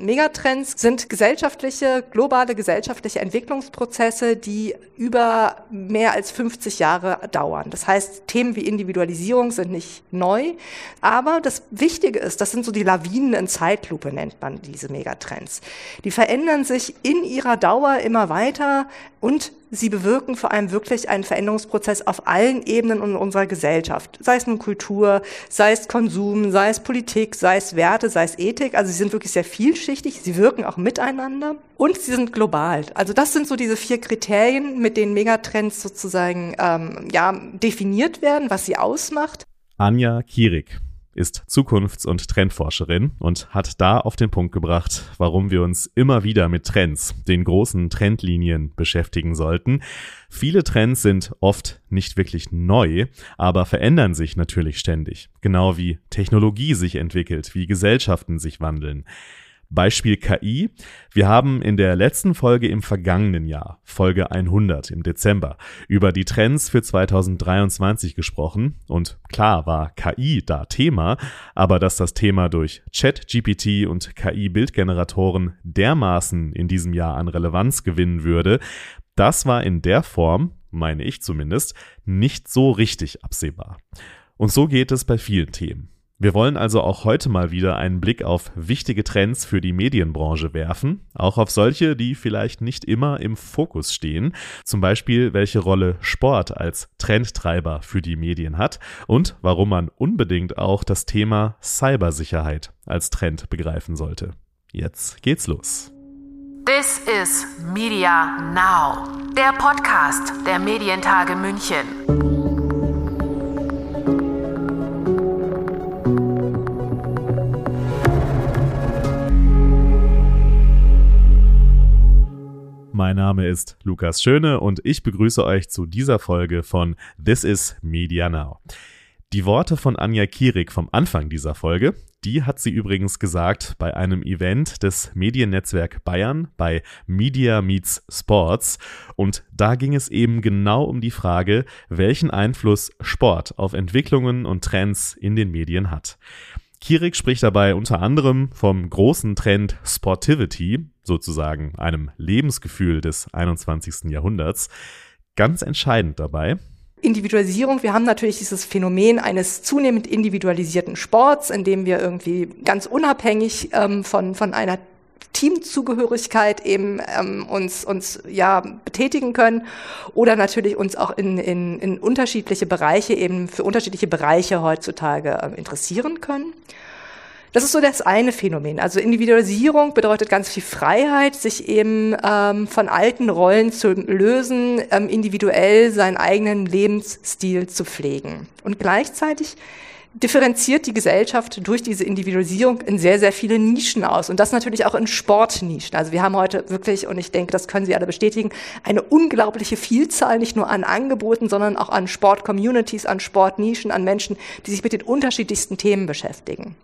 Megatrends sind gesellschaftliche, globale gesellschaftliche Entwicklungsprozesse, die über mehr als 50 Jahre dauern. Das heißt, Themen wie Individualisierung sind nicht neu, aber das Wichtige ist, das sind so die Lawinen in Zeitlupe, nennt man diese Megatrends. Die verändern sich in ihrer Dauer immer weiter und sie bewirken vor allem wirklich einen Veränderungsprozess auf allen Ebenen in unserer Gesellschaft. Sei es nun Kultur, sei es Konsum, sei es Politik, sei es Werte, sei es Ethik. Also sie sind wirklich sehr vielschichtig, sie wirken auch miteinander und sie sind global. Also das sind so diese vier Kriterien, mit denen Megatrends sozusagen ähm, ja, definiert werden, was sie ausmacht. Anja Kierig ist Zukunfts- und Trendforscherin und hat da auf den Punkt gebracht, warum wir uns immer wieder mit Trends, den großen Trendlinien beschäftigen sollten. Viele Trends sind oft nicht wirklich neu, aber verändern sich natürlich ständig, genau wie Technologie sich entwickelt, wie Gesellschaften sich wandeln. Beispiel KI. Wir haben in der letzten Folge im vergangenen Jahr, Folge 100 im Dezember, über die Trends für 2023 gesprochen und klar war KI da Thema, aber dass das Thema durch Chat-GPT und KI-Bildgeneratoren dermaßen in diesem Jahr an Relevanz gewinnen würde, das war in der Form, meine ich zumindest, nicht so richtig absehbar. Und so geht es bei vielen Themen. Wir wollen also auch heute mal wieder einen Blick auf wichtige Trends für die Medienbranche werfen, auch auf solche, die vielleicht nicht immer im Fokus stehen, zum Beispiel welche Rolle Sport als Trendtreiber für die Medien hat und warum man unbedingt auch das Thema Cybersicherheit als Trend begreifen sollte. Jetzt geht's los. This is Media Now, der Podcast der Medientage München. Mein Name ist Lukas Schöne und ich begrüße euch zu dieser Folge von This is Media Now. Die Worte von Anja Kierig vom Anfang dieser Folge, die hat sie übrigens gesagt bei einem Event des Mediennetzwerk Bayern bei Media Meets Sports. Und da ging es eben genau um die Frage, welchen Einfluss Sport auf Entwicklungen und Trends in den Medien hat. Kierig spricht dabei unter anderem vom großen Trend Sportivity, sozusagen einem Lebensgefühl des 21. Jahrhunderts. Ganz entscheidend dabei, Individualisierung. Wir haben natürlich dieses Phänomen eines zunehmend individualisierten Sports, in dem wir irgendwie ganz unabhängig ähm, von, von einer Teamzugehörigkeit eben ähm, uns uns ja betätigen können oder natürlich uns auch in, in, in unterschiedliche Bereiche eben für unterschiedliche Bereiche heutzutage äh, interessieren können. Das ist so das eine Phänomen. Also Individualisierung bedeutet ganz viel Freiheit, sich eben ähm, von alten Rollen zu lösen, ähm, individuell seinen eigenen Lebensstil zu pflegen. Und gleichzeitig differenziert die Gesellschaft durch diese Individualisierung in sehr, sehr viele Nischen aus. Und das natürlich auch in Sportnischen. Also wir haben heute wirklich, und ich denke, das können Sie alle bestätigen, eine unglaubliche Vielzahl nicht nur an Angeboten, sondern auch an Sportcommunities, an Sportnischen, an Menschen, die sich mit den unterschiedlichsten Themen beschäftigen.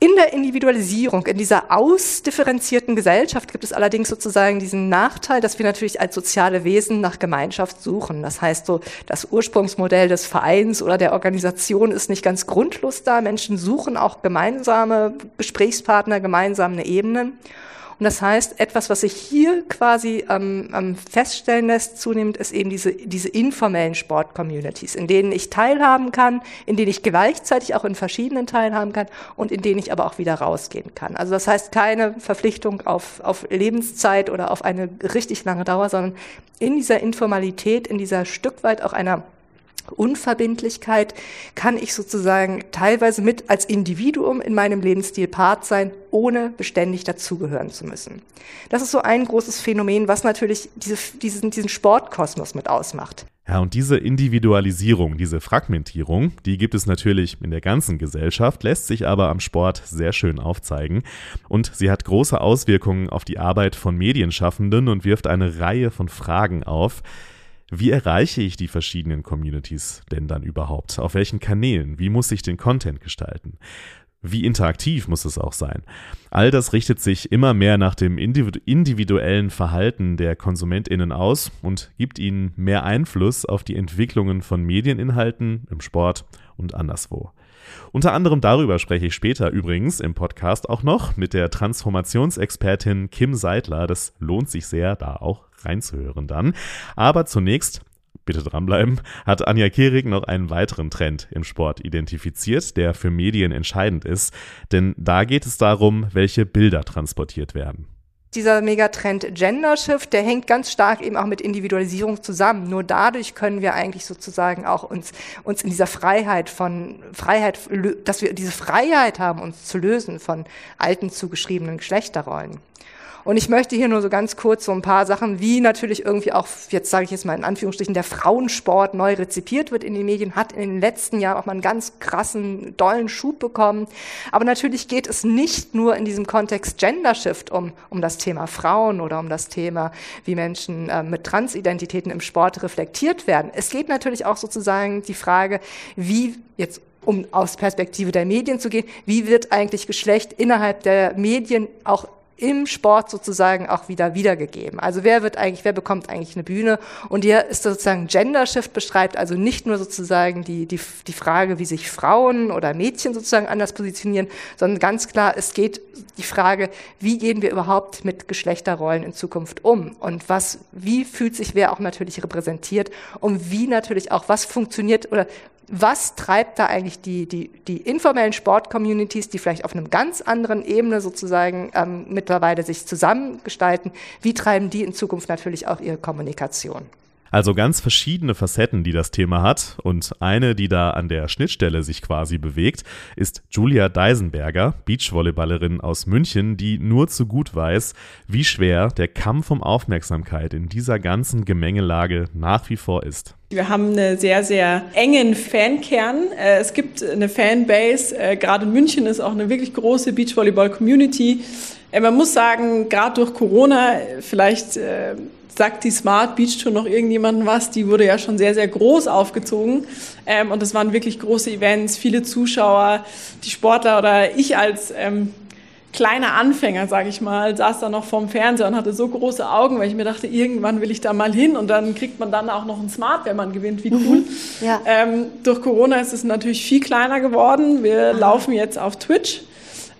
In der Individualisierung, in dieser ausdifferenzierten Gesellschaft gibt es allerdings sozusagen diesen Nachteil, dass wir natürlich als soziale Wesen nach Gemeinschaft suchen. Das heißt so, das Ursprungsmodell des Vereins oder der Organisation ist nicht ganz grundlos da. Menschen suchen auch gemeinsame Gesprächspartner, gemeinsame Ebenen. Und das heißt, etwas, was sich hier quasi ähm, ähm, feststellen lässt, zunehmend, ist eben diese, diese informellen Sport-Communities, in denen ich teilhaben kann, in denen ich gleichzeitig auch in verschiedenen teilhaben kann und in denen ich aber auch wieder rausgehen kann. Also das heißt keine Verpflichtung auf, auf Lebenszeit oder auf eine richtig lange Dauer, sondern in dieser Informalität, in dieser Stück weit auch einer Unverbindlichkeit kann ich sozusagen teilweise mit als Individuum in meinem Lebensstil Part sein, ohne beständig dazugehören zu müssen. Das ist so ein großes Phänomen, was natürlich diese, diesen, diesen Sportkosmos mit ausmacht. Ja, und diese Individualisierung, diese Fragmentierung, die gibt es natürlich in der ganzen Gesellschaft, lässt sich aber am Sport sehr schön aufzeigen. Und sie hat große Auswirkungen auf die Arbeit von Medienschaffenden und wirft eine Reihe von Fragen auf. Wie erreiche ich die verschiedenen Communities denn dann überhaupt? Auf welchen Kanälen? Wie muss ich den Content gestalten? Wie interaktiv muss es auch sein? All das richtet sich immer mehr nach dem individuellen Verhalten der Konsumentinnen aus und gibt ihnen mehr Einfluss auf die Entwicklungen von Medieninhalten im Sport und anderswo. Unter anderem darüber spreche ich später übrigens im Podcast auch noch mit der Transformationsexpertin Kim Seidler. Das lohnt sich sehr, da auch reinzuhören dann. Aber zunächst bitte dranbleiben, hat Anja Kehrig noch einen weiteren Trend im Sport identifiziert, der für Medien entscheidend ist. Denn da geht es darum, welche Bilder transportiert werden dieser Megatrend Gender Shift, der hängt ganz stark eben auch mit Individualisierung zusammen. Nur dadurch können wir eigentlich sozusagen auch uns, uns in dieser Freiheit von Freiheit, dass wir diese Freiheit haben, uns zu lösen von alten zugeschriebenen Geschlechterrollen. Und ich möchte hier nur so ganz kurz so ein paar Sachen, wie natürlich irgendwie auch, jetzt sage ich jetzt mal in Anführungsstrichen, der Frauensport neu rezipiert wird in den Medien, hat in den letzten Jahren auch mal einen ganz krassen, dollen Schub bekommen. Aber natürlich geht es nicht nur in diesem Kontext Gender Shift um, um das Thema Frauen oder um das Thema, wie Menschen äh, mit Transidentitäten im Sport reflektiert werden. Es geht natürlich auch sozusagen die Frage, wie jetzt um aus Perspektive der Medien zu gehen, wie wird eigentlich Geschlecht innerhalb der Medien auch im Sport sozusagen auch wieder wiedergegeben. Also wer wird eigentlich, wer bekommt eigentlich eine Bühne? Und hier ist sozusagen Gender Shift beschreibt also nicht nur sozusagen die, die, die Frage, wie sich Frauen oder Mädchen sozusagen anders positionieren, sondern ganz klar, es geht die Frage, wie gehen wir überhaupt mit Geschlechterrollen in Zukunft um? Und was, wie fühlt sich wer auch natürlich repräsentiert? Und wie natürlich auch, was funktioniert oder was treibt da eigentlich die, die, die informellen Sportcommunities, die vielleicht auf einem ganz anderen Ebene sozusagen ähm, mittlerweile sich zusammengestalten, wie treiben die in Zukunft natürlich auch ihre Kommunikation? Also ganz verschiedene Facetten, die das Thema hat. Und eine, die da an der Schnittstelle sich quasi bewegt, ist Julia Deisenberger, Beachvolleyballerin aus München, die nur zu gut weiß, wie schwer der Kampf um Aufmerksamkeit in dieser ganzen Gemengelage nach wie vor ist. Wir haben einen sehr, sehr engen Fankern. Äh, es gibt eine Fanbase. Äh, gerade in München ist auch eine wirklich große Beachvolleyball-Community. Äh, man muss sagen, gerade durch Corona, vielleicht sagt die Smart Beach Tour noch irgendjemandem was, die wurde ja schon sehr, sehr groß aufgezogen. Ähm, und das waren wirklich große Events, viele Zuschauer, die Sportler oder ich als ähm, kleiner Anfänger, sage ich mal, saß da noch vorm Fernseher und hatte so große Augen, weil ich mir dachte, irgendwann will ich da mal hin und dann kriegt man dann auch noch ein Smart, wenn man gewinnt, wie cool. Mhm. Ja. Ähm, durch Corona ist es natürlich viel kleiner geworden. Wir Aha. laufen jetzt auf Twitch,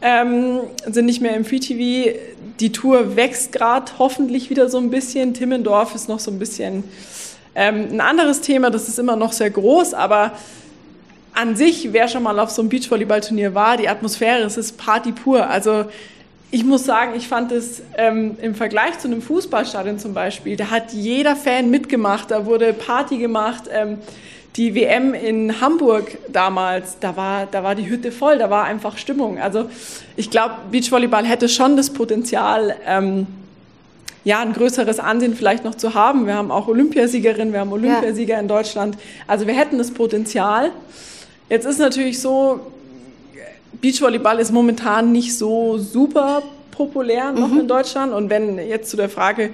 ähm, sind nicht mehr im Free TV die Tour wächst gerade hoffentlich wieder so ein bisschen. Timmendorf ist noch so ein bisschen ähm, ein anderes Thema, das ist immer noch sehr groß, aber an sich, wer schon mal auf so einem Beachvolleyballturnier war, die Atmosphäre, es ist Party pur. Also ich muss sagen, ich fand es ähm, im Vergleich zu einem Fußballstadion zum Beispiel, da hat jeder Fan mitgemacht, da wurde Party gemacht. Ähm, die WM in Hamburg damals, da war, da war die Hütte voll, da war einfach Stimmung. Also ich glaube, Beachvolleyball hätte schon das Potenzial, ähm, ja, ein größeres Ansehen vielleicht noch zu haben. Wir haben auch Olympiasiegerinnen, wir haben Olympiasieger ja. in Deutschland. Also wir hätten das Potenzial. Jetzt ist natürlich so, Beachvolleyball ist momentan nicht so super populär noch mhm. in Deutschland. Und wenn jetzt zu der Frage,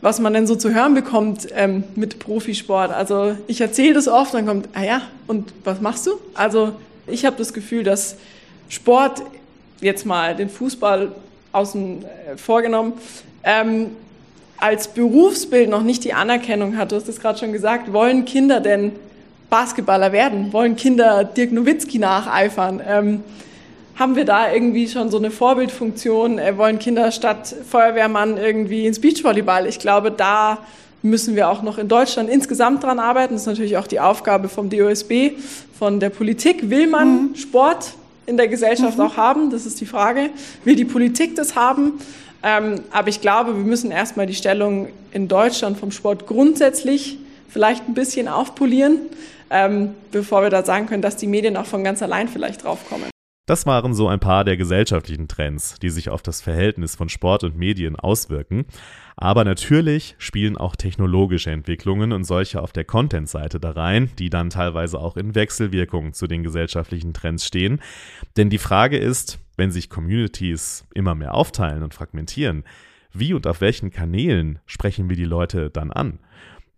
was man denn so zu hören bekommt ähm, mit Profisport. Also ich erzähle das oft, dann kommt, ah ja, und was machst du? Also ich habe das Gefühl, dass Sport, jetzt mal den Fußball außen äh, vorgenommen, ähm, als Berufsbild noch nicht die Anerkennung hat. Du hast es gerade schon gesagt, wollen Kinder denn Basketballer werden? Wollen Kinder Dirk Nowitzki nacheifern? Ähm, haben wir da irgendwie schon so eine Vorbildfunktion? Äh, wollen Kinder statt Feuerwehrmann irgendwie ins Beachvolleyball? Ich glaube, da müssen wir auch noch in Deutschland insgesamt dran arbeiten. Das ist natürlich auch die Aufgabe vom DOSB, von der Politik. Will man mhm. Sport in der Gesellschaft mhm. auch haben? Das ist die Frage. Will die Politik das haben? Ähm, aber ich glaube, wir müssen erstmal die Stellung in Deutschland vom Sport grundsätzlich vielleicht ein bisschen aufpolieren, ähm, bevor wir da sagen können, dass die Medien auch von ganz allein vielleicht draufkommen. Das waren so ein paar der gesellschaftlichen Trends, die sich auf das Verhältnis von Sport und Medien auswirken. Aber natürlich spielen auch technologische Entwicklungen und solche auf der Content-Seite da rein, die dann teilweise auch in Wechselwirkung zu den gesellschaftlichen Trends stehen. Denn die Frage ist, wenn sich Communities immer mehr aufteilen und fragmentieren, wie und auf welchen Kanälen sprechen wir die Leute dann an?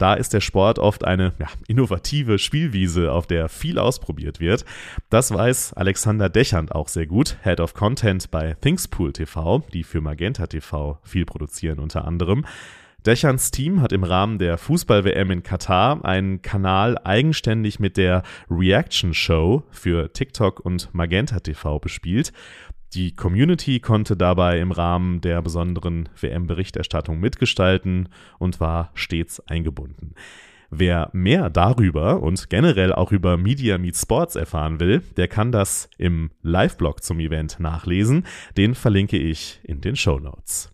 Da ist der Sport oft eine ja, innovative Spielwiese, auf der viel ausprobiert wird. Das weiß Alexander Dechand auch sehr gut, Head of Content bei Thingspool TV, die für Magenta TV viel produzieren unter anderem. Dächerns Team hat im Rahmen der Fußball-WM in Katar einen Kanal eigenständig mit der Reaction Show für TikTok und Magenta TV bespielt. Die Community konnte dabei im Rahmen der besonderen WM-Berichterstattung mitgestalten und war stets eingebunden. Wer mehr darüber und generell auch über Media Meets Sports erfahren will, der kann das im Live-Blog zum Event nachlesen. Den verlinke ich in den Show Notes.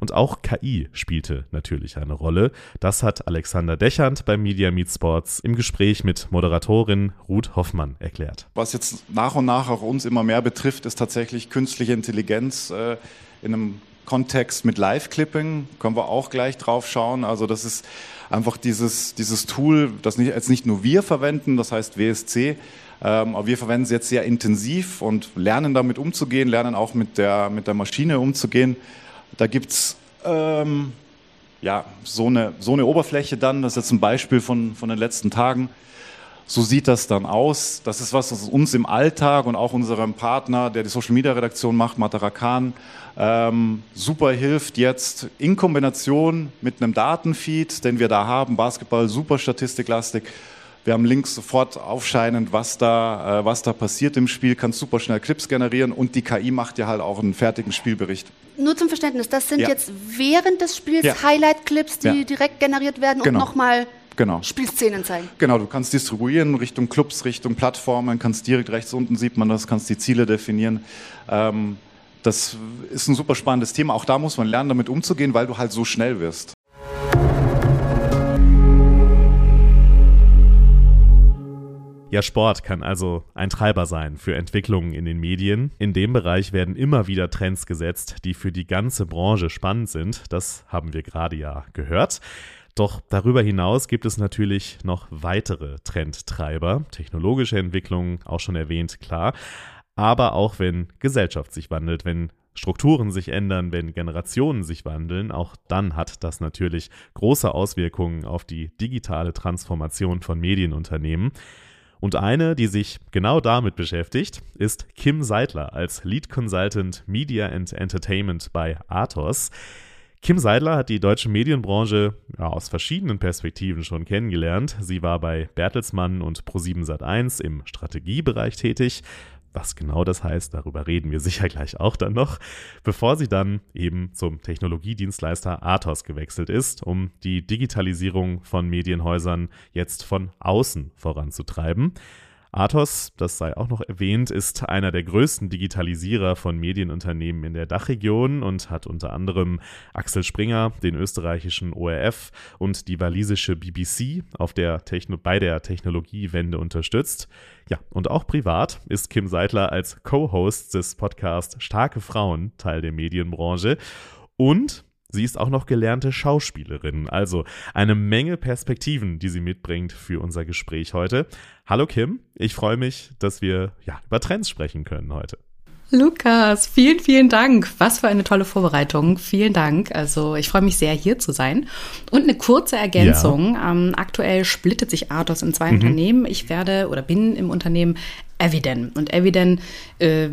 Und auch KI spielte natürlich eine Rolle. Das hat Alexander Dechand beim Media Meet Sports im Gespräch mit Moderatorin Ruth Hoffmann erklärt. Was jetzt nach und nach auch uns immer mehr betrifft, ist tatsächlich künstliche Intelligenz äh, in einem Kontext mit Live-Clipping. Können wir auch gleich drauf schauen. Also das ist einfach dieses, dieses Tool, das nicht, jetzt nicht nur wir verwenden, das heißt WSC, ähm, aber wir verwenden es jetzt sehr intensiv und lernen damit umzugehen, lernen auch mit der, mit der Maschine umzugehen. Da gibt es ähm, ja, so, eine, so eine Oberfläche dann, das ist jetzt ein Beispiel von, von den letzten Tagen. So sieht das dann aus. Das ist was, was uns im Alltag und auch unserem Partner, der die Social Media Redaktion macht, Matarakan, ähm, super hilft jetzt in Kombination mit einem Datenfeed, den wir da haben, Basketball, super statistiklastig, wir haben links sofort aufscheinend, was da, äh, was da passiert im Spiel, kann super schnell Clips generieren und die KI macht ja halt auch einen fertigen Spielbericht. Nur zum Verständnis, das sind ja. jetzt während des Spiels ja. Highlight-Clips, die ja. direkt generiert werden genau. und nochmal genau. Spielszenen zeigen. Genau, du kannst distribuieren Richtung Clubs, Richtung Plattformen, kannst direkt rechts unten sieht man das, kannst die Ziele definieren. Ähm, das ist ein super spannendes Thema. Auch da muss man lernen, damit umzugehen, weil du halt so schnell wirst. Ja, Sport kann also ein Treiber sein für Entwicklungen in den Medien. In dem Bereich werden immer wieder Trends gesetzt, die für die ganze Branche spannend sind. Das haben wir gerade ja gehört. Doch darüber hinaus gibt es natürlich noch weitere Trendtreiber, technologische Entwicklungen, auch schon erwähnt, klar. Aber auch wenn Gesellschaft sich wandelt, wenn Strukturen sich ändern, wenn Generationen sich wandeln, auch dann hat das natürlich große Auswirkungen auf die digitale Transformation von Medienunternehmen. Und eine, die sich genau damit beschäftigt, ist Kim Seidler als Lead Consultant Media and Entertainment bei Athos. Kim Seidler hat die deutsche Medienbranche ja, aus verschiedenen Perspektiven schon kennengelernt. Sie war bei Bertelsmann und Pro7 Sat1 im Strategiebereich tätig, was genau das heißt, darüber reden wir sicher gleich auch dann noch, bevor sie dann eben zum Technologiedienstleister Athos gewechselt ist, um die Digitalisierung von Medienhäusern jetzt von außen voranzutreiben. Athos, das sei auch noch erwähnt, ist einer der größten Digitalisierer von Medienunternehmen in der Dachregion und hat unter anderem Axel Springer, den österreichischen ORF und die walisische BBC auf der Techno bei der Technologiewende unterstützt. Ja, und auch privat ist Kim Seidler als Co-Host des Podcasts Starke Frauen Teil der Medienbranche und Sie ist auch noch gelernte Schauspielerin, also eine Menge Perspektiven, die sie mitbringt für unser Gespräch heute. Hallo Kim, ich freue mich, dass wir ja, über Trends sprechen können heute. Lukas, vielen, vielen Dank. Was für eine tolle Vorbereitung. Vielen Dank. Also ich freue mich sehr, hier zu sein. Und eine kurze Ergänzung. Ja. Ähm, aktuell splittet sich Athos in zwei mhm. Unternehmen. Ich werde oder bin im Unternehmen Eviden. Und Eviden äh,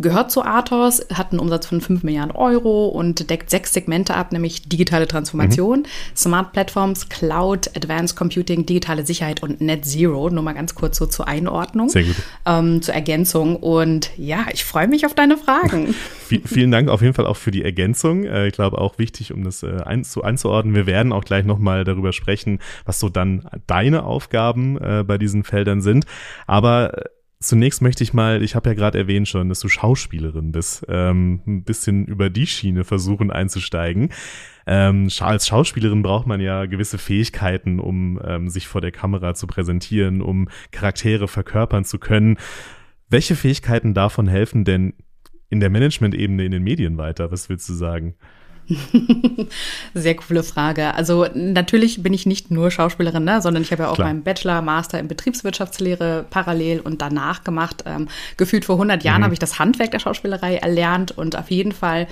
gehört zu Athos, hat einen Umsatz von 5 Milliarden Euro und deckt sechs Segmente ab, nämlich digitale Transformation, mhm. Smart Platforms, Cloud, Advanced Computing, digitale Sicherheit und Net Zero. Nur mal ganz kurz so zur Einordnung, Sehr gut. Ähm, zur Ergänzung. Und ja, ich freue mich auf deine Fragen. vielen Dank auf jeden Fall auch für die Ergänzung. Äh, ich glaube auch wichtig, um das äh, einzu einzuordnen. Wir werden auch gleich nochmal darüber sprechen, was so dann deine Aufgaben äh, bei diesen Feldern sind. Aber Zunächst möchte ich mal, ich habe ja gerade erwähnt schon, dass du Schauspielerin bist, ähm, ein bisschen über die Schiene versuchen einzusteigen. Ähm, als Schauspielerin braucht man ja gewisse Fähigkeiten, um ähm, sich vor der Kamera zu präsentieren, um Charaktere verkörpern zu können. Welche Fähigkeiten davon helfen denn in der Management-Ebene in den Medien weiter? Was willst du sagen? Sehr coole Frage. Also natürlich bin ich nicht nur Schauspielerin, ne, sondern ich habe ja auch Klar. meinen Bachelor, Master in Betriebswirtschaftslehre parallel und danach gemacht. Ähm, gefühlt vor 100 Jahren mhm. habe ich das Handwerk der Schauspielerei erlernt und auf jeden Fall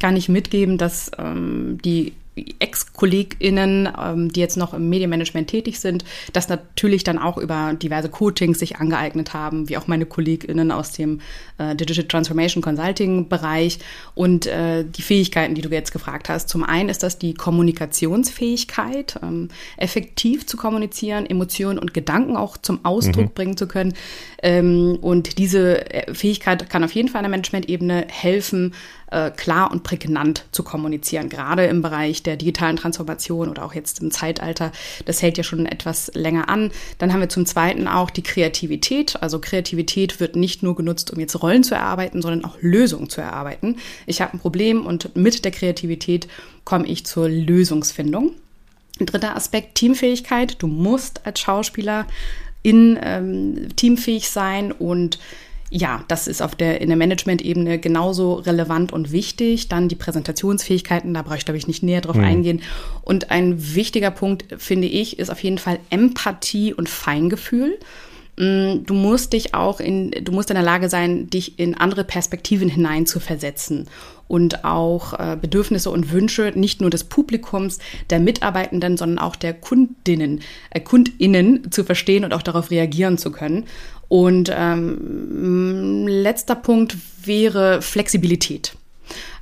kann ich mitgeben, dass ähm, die Ex-KollegInnen, ähm, die jetzt noch im Medienmanagement tätig sind, das natürlich dann auch über diverse Coachings sich angeeignet haben, wie auch meine KollegInnen aus dem äh, Digital Transformation Consulting Bereich und äh, die Fähigkeiten, die du jetzt gefragt hast. Zum einen ist das die Kommunikationsfähigkeit, ähm, effektiv zu kommunizieren, Emotionen und Gedanken auch zum Ausdruck mhm. bringen zu können. Ähm, und diese äh, Fähigkeit kann auf jeden Fall an der Management-Ebene helfen, äh, klar und prägnant zu kommunizieren, gerade im Bereich der digitalen Transformation oder auch jetzt im Zeitalter. Das hält ja schon etwas länger an. Dann haben wir zum Zweiten auch die Kreativität. Also Kreativität wird nicht nur genutzt, um jetzt Rollen zu erarbeiten, sondern auch Lösungen zu erarbeiten. Ich habe ein Problem und mit der Kreativität komme ich zur Lösungsfindung. Dritter Aspekt, Teamfähigkeit. Du musst als Schauspieler in ähm, teamfähig sein und ja, das ist auf der, in der Management-Ebene genauso relevant und wichtig. Dann die Präsentationsfähigkeiten, da brauche ich, glaube ich, nicht näher drauf mhm. eingehen. Und ein wichtiger Punkt, finde ich, ist auf jeden Fall Empathie und Feingefühl. Mm, du musst dich auch in, du musst in der Lage sein, dich in andere Perspektiven hinein zu versetzen und auch äh, Bedürfnisse und Wünsche nicht nur des Publikums, der Mitarbeitenden, sondern auch der Kundinnen, äh, Kundinnen zu verstehen und auch darauf reagieren zu können. Und ähm, letzter Punkt wäre Flexibilität.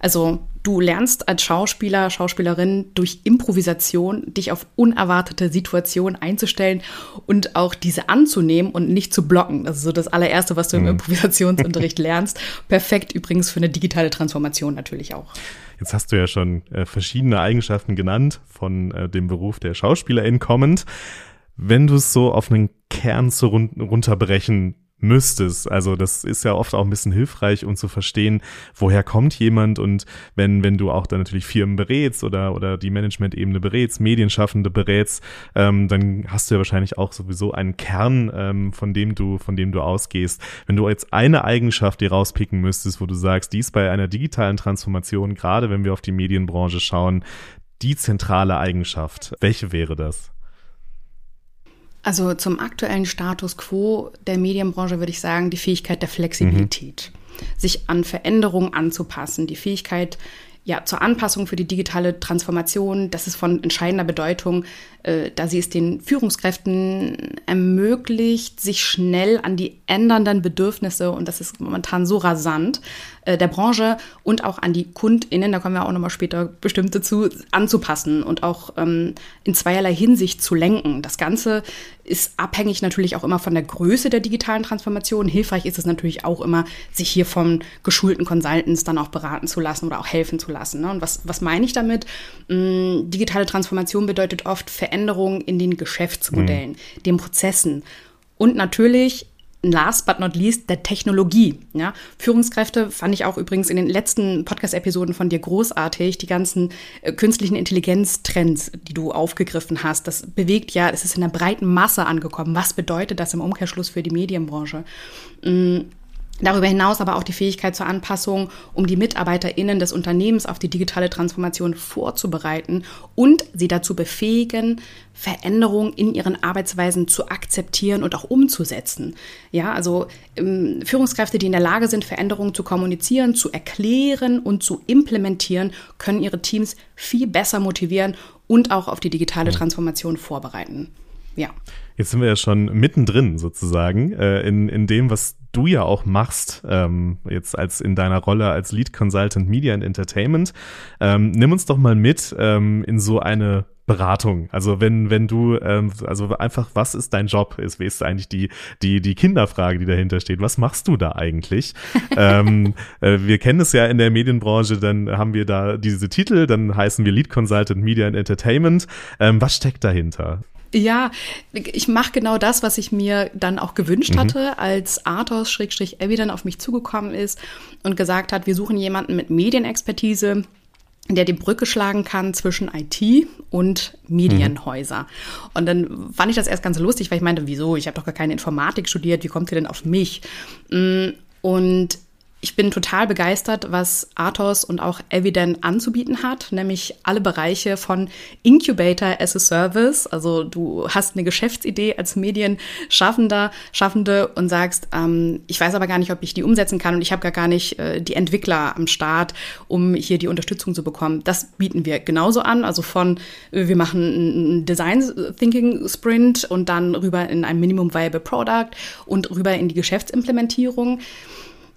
Also du lernst als Schauspieler, Schauspielerin durch Improvisation dich auf unerwartete Situationen einzustellen und auch diese anzunehmen und nicht zu blocken. Das ist so das allererste, was du im mhm. Improvisationsunterricht lernst. Perfekt übrigens für eine digitale Transformation natürlich auch. Jetzt hast du ja schon äh, verschiedene Eigenschaften genannt von äh, dem Beruf der Schauspielerin kommend. Wenn du es so auf einen Kern zu run runterbrechen müsstest. Also das ist ja oft auch ein bisschen hilfreich, um zu verstehen, woher kommt jemand und wenn, wenn du auch dann natürlich Firmen berätst oder, oder die Management-Ebene berätst, Medienschaffende berätst, ähm, dann hast du ja wahrscheinlich auch sowieso einen Kern, ähm, von dem du, von dem du ausgehst. Wenn du jetzt eine Eigenschaft dir rauspicken müsstest, wo du sagst, dies bei einer digitalen Transformation, gerade wenn wir auf die Medienbranche schauen, die zentrale Eigenschaft, welche wäre das? Also zum aktuellen Status quo der Medienbranche würde ich sagen, die Fähigkeit der Flexibilität, mhm. sich an Veränderungen anzupassen, die Fähigkeit, ja, zur Anpassung für die digitale Transformation, das ist von entscheidender Bedeutung, äh, da sie es den Führungskräften ermöglicht, sich schnell an die ändernden Bedürfnisse, und das ist momentan so rasant, äh, der Branche und auch an die KundInnen, da kommen wir auch nochmal später bestimmt dazu, anzupassen und auch ähm, in zweierlei Hinsicht zu lenken. Das Ganze ist abhängig natürlich auch immer von der Größe der digitalen Transformation. Hilfreich ist es natürlich auch immer, sich hier von geschulten Consultants dann auch beraten zu lassen oder auch helfen zu lassen. Ne? Und was, was meine ich damit? Hm, digitale Transformation bedeutet oft Veränderungen in den Geschäftsmodellen, mhm. den Prozessen und natürlich last but not least der Technologie. Ja? Führungskräfte fand ich auch übrigens in den letzten Podcast-Episoden von dir großartig, die ganzen äh, künstlichen Intelligenz-Trends, die du aufgegriffen hast. Das bewegt ja, es ist in einer breiten Masse angekommen. Was bedeutet das im Umkehrschluss für die Medienbranche? Mhm Darüber hinaus aber auch die Fähigkeit zur Anpassung, um die MitarbeiterInnen des Unternehmens auf die digitale Transformation vorzubereiten und sie dazu befähigen, Veränderungen in ihren Arbeitsweisen zu akzeptieren und auch umzusetzen. Ja, also ähm, Führungskräfte, die in der Lage sind, Veränderungen zu kommunizieren, zu erklären und zu implementieren, können ihre Teams viel besser motivieren und auch auf die digitale Transformation vorbereiten. Ja. Jetzt sind wir ja schon mittendrin sozusagen äh, in, in dem, was du ja auch machst, ähm, jetzt als in deiner Rolle als Lead Consultant Media and Entertainment. Ähm, nimm uns doch mal mit ähm, in so eine Beratung. Also wenn wenn du ähm, also einfach was ist dein Job ist, ist eigentlich die die die Kinderfrage, die dahinter steht. Was machst du da eigentlich? ähm, äh, wir kennen es ja in der Medienbranche, dann haben wir da diese Titel, dann heißen wir Lead Consultant Media and Entertainment. Ähm, was steckt dahinter? Ja, ich mache genau das, was ich mir dann auch gewünscht mhm. hatte, als Athos-Evi dann auf mich zugekommen ist und gesagt hat, wir suchen jemanden mit Medienexpertise, der die Brücke schlagen kann zwischen IT und Medienhäuser. Mhm. Und dann fand ich das erst ganz lustig, weil ich meinte, wieso? Ich habe doch gar keine Informatik studiert, wie kommt ihr denn auf mich? Mm, und ich bin total begeistert, was Athos und auch Evident anzubieten hat, nämlich alle Bereiche von Incubator as a Service. Also du hast eine Geschäftsidee als Medienschaffender, Schaffende und sagst, ähm, ich weiß aber gar nicht, ob ich die umsetzen kann und ich habe gar, gar nicht äh, die Entwickler am Start, um hier die Unterstützung zu bekommen. Das bieten wir genauso an. Also von, wir machen einen Design Thinking Sprint und dann rüber in ein Minimum Viable Product und rüber in die Geschäftsimplementierung.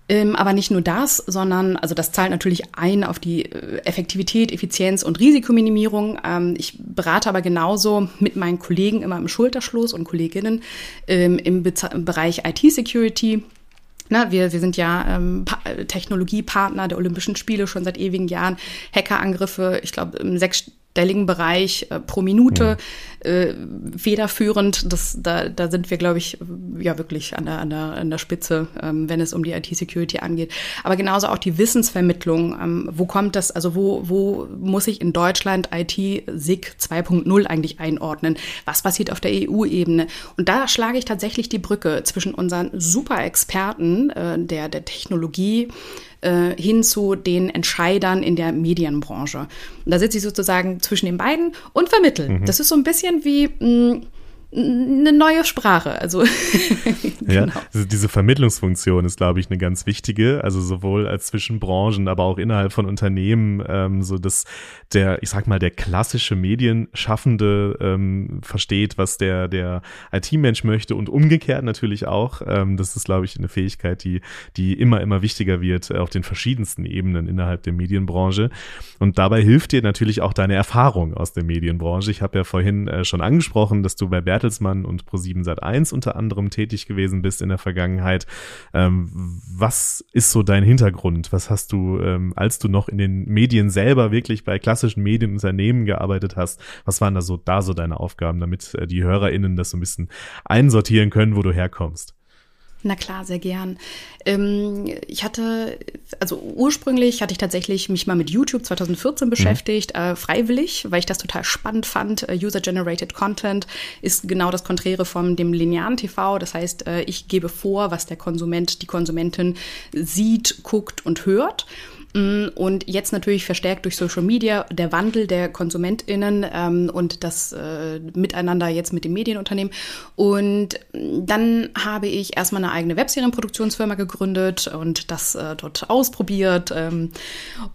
Ähm, aber nicht nur das, sondern, also das zahlt natürlich ein auf die äh, Effektivität, Effizienz und Risikominimierung. Ähm, ich berate aber genauso mit meinen Kollegen immer im Schulterschluss und Kolleginnen ähm, im, im Bereich IT-Security. Na, wir, wir sind ja ähm, Technologiepartner der Olympischen Spiele schon seit ewigen Jahren. Hackerangriffe, ich glaube, im sechs stelligen Bereich äh, pro Minute mhm. Äh, federführend. Das, da, da sind wir, glaube ich, ja wirklich an der, an der, an der Spitze, ähm, wenn es um die IT-Security angeht. Aber genauso auch die Wissensvermittlung. Ähm, wo kommt das, also wo, wo muss ich in Deutschland IT-SIG 2.0 eigentlich einordnen? Was passiert auf der EU-Ebene? Und da schlage ich tatsächlich die Brücke zwischen unseren Super-Experten äh, der, der Technologie, äh, hin zu den Entscheidern in der Medienbranche. Und da sitze ich sozusagen zwischen den beiden und vermittle. Mhm. Das ist so ein bisschen wie mh, mm, eine neue Sprache. Also ja, genau. also diese Vermittlungsfunktion ist, glaube ich, eine ganz wichtige. Also sowohl als zwischen Branchen, aber auch innerhalb von Unternehmen, ähm, so dass der, ich sag mal, der klassische Medienschaffende ähm, versteht, was der der IT-Mensch möchte und umgekehrt natürlich auch. Ähm, das ist, glaube ich, eine Fähigkeit, die die immer immer wichtiger wird auf den verschiedensten Ebenen innerhalb der Medienbranche. Und dabei hilft dir natürlich auch deine Erfahrung aus der Medienbranche. Ich habe ja vorhin äh, schon angesprochen, dass du bei Bertelsmann Bertelsmann und Pro7 Sat1 unter anderem tätig gewesen bist in der Vergangenheit. Ähm, was ist so dein Hintergrund? Was hast du, ähm, als du noch in den Medien selber wirklich bei klassischen Medienunternehmen gearbeitet hast, was waren da so, da so deine Aufgaben, damit äh, die HörerInnen das so ein bisschen einsortieren können, wo du herkommst? Na klar, sehr gern. Ähm, ich hatte, also ursprünglich hatte ich tatsächlich mich mal mit YouTube 2014 mhm. beschäftigt, mhm. äh, freiwillig, weil ich das total spannend fand. Uh, User-Generated Content ist genau das Konträre von dem linearen TV. Das heißt, äh, ich gebe vor, was der Konsument, die Konsumentin sieht, guckt und hört. Mm, und jetzt natürlich verstärkt durch Social Media der Wandel der KonsumentInnen ähm, und das äh, Miteinander jetzt mit dem Medienunternehmen. Und dann habe ich erstmal eine eigene Webserienproduktionsfirma gegründet und das äh, dort ausprobiert. Ähm,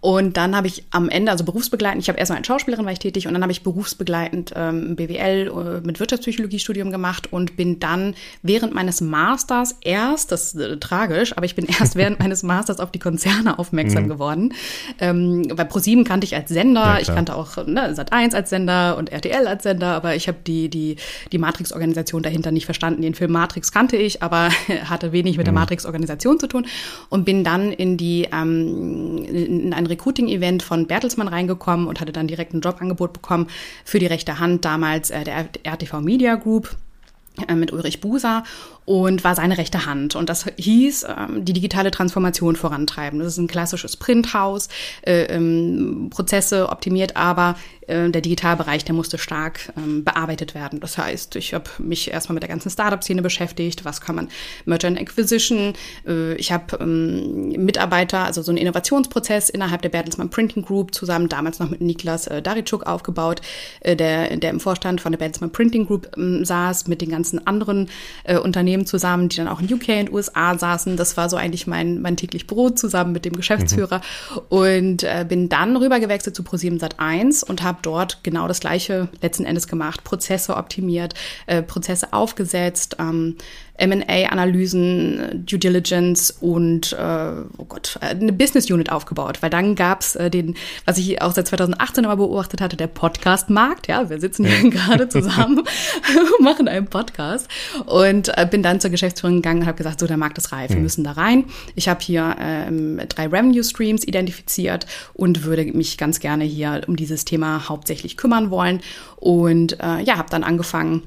und dann habe ich am Ende, also berufsbegleitend, ich habe erstmal als Schauspielerin war ich tätig und dann habe ich berufsbegleitend ähm, BWL äh, mit Wirtschaftspsychologiestudium gemacht und bin dann während meines Masters erst, das ist äh, tragisch, aber ich bin erst während meines Masters auf die Konzerne aufmerksam mhm. geworden geworden. Ähm, bei ProSieben kannte ich als Sender, ja, ich kannte auch ne, Sat1 als Sender und RTL als Sender, aber ich habe die, die, die Matrix-Organisation dahinter nicht verstanden. Den Film Matrix kannte ich, aber hatte wenig mit der mhm. Matrix-Organisation zu tun und bin dann in die ähm, in ein Recruiting-Event von Bertelsmann reingekommen und hatte dann direkt ein Jobangebot bekommen für die rechte Hand, damals äh, der RTV Media Group mit Ulrich Buser und war seine rechte Hand. Und das hieß, ähm, die digitale Transformation vorantreiben. Das ist ein klassisches Printhaus, äh, ähm, Prozesse optimiert, aber äh, der Digitalbereich, der musste stark ähm, bearbeitet werden. Das heißt, ich habe mich erstmal mit der ganzen Startup-Szene beschäftigt. Was kann man Merger and Acquisition? Äh, ich habe ähm, Mitarbeiter, also so einen Innovationsprozess innerhalb der Bertelsmann Printing Group zusammen damals noch mit Niklas äh, Daritschuk aufgebaut, äh, der, der im Vorstand von der Bertelsmann Printing Group ähm, saß, mit den ganzen anderen äh, Unternehmen zusammen, die dann auch in UK und USA saßen. Das war so eigentlich mein, mein täglich Brot zusammen mit dem Geschäftsführer mhm. und äh, bin dann rübergewechselt zu ProSieben Sat 1 und habe habe dort genau das Gleiche letzten Endes gemacht, Prozesse optimiert, äh, Prozesse aufgesetzt, ähm, M&A-Analysen, Due Diligence und, äh, oh Gott, eine Business Unit aufgebaut. Weil dann gab's äh, den, was ich auch seit 2018 aber beobachtet hatte, der Podcast-Markt. Ja, wir sitzen hier gerade zusammen, machen einen Podcast und äh, bin dann zur Geschäftsführung gegangen und habe gesagt, so, der Markt ist reif, wir mhm. müssen da rein. Ich habe hier ähm, drei Revenue-Streams identifiziert und würde mich ganz gerne hier um dieses Thema hauptsächlich kümmern wollen. Und äh, ja, habe dann angefangen,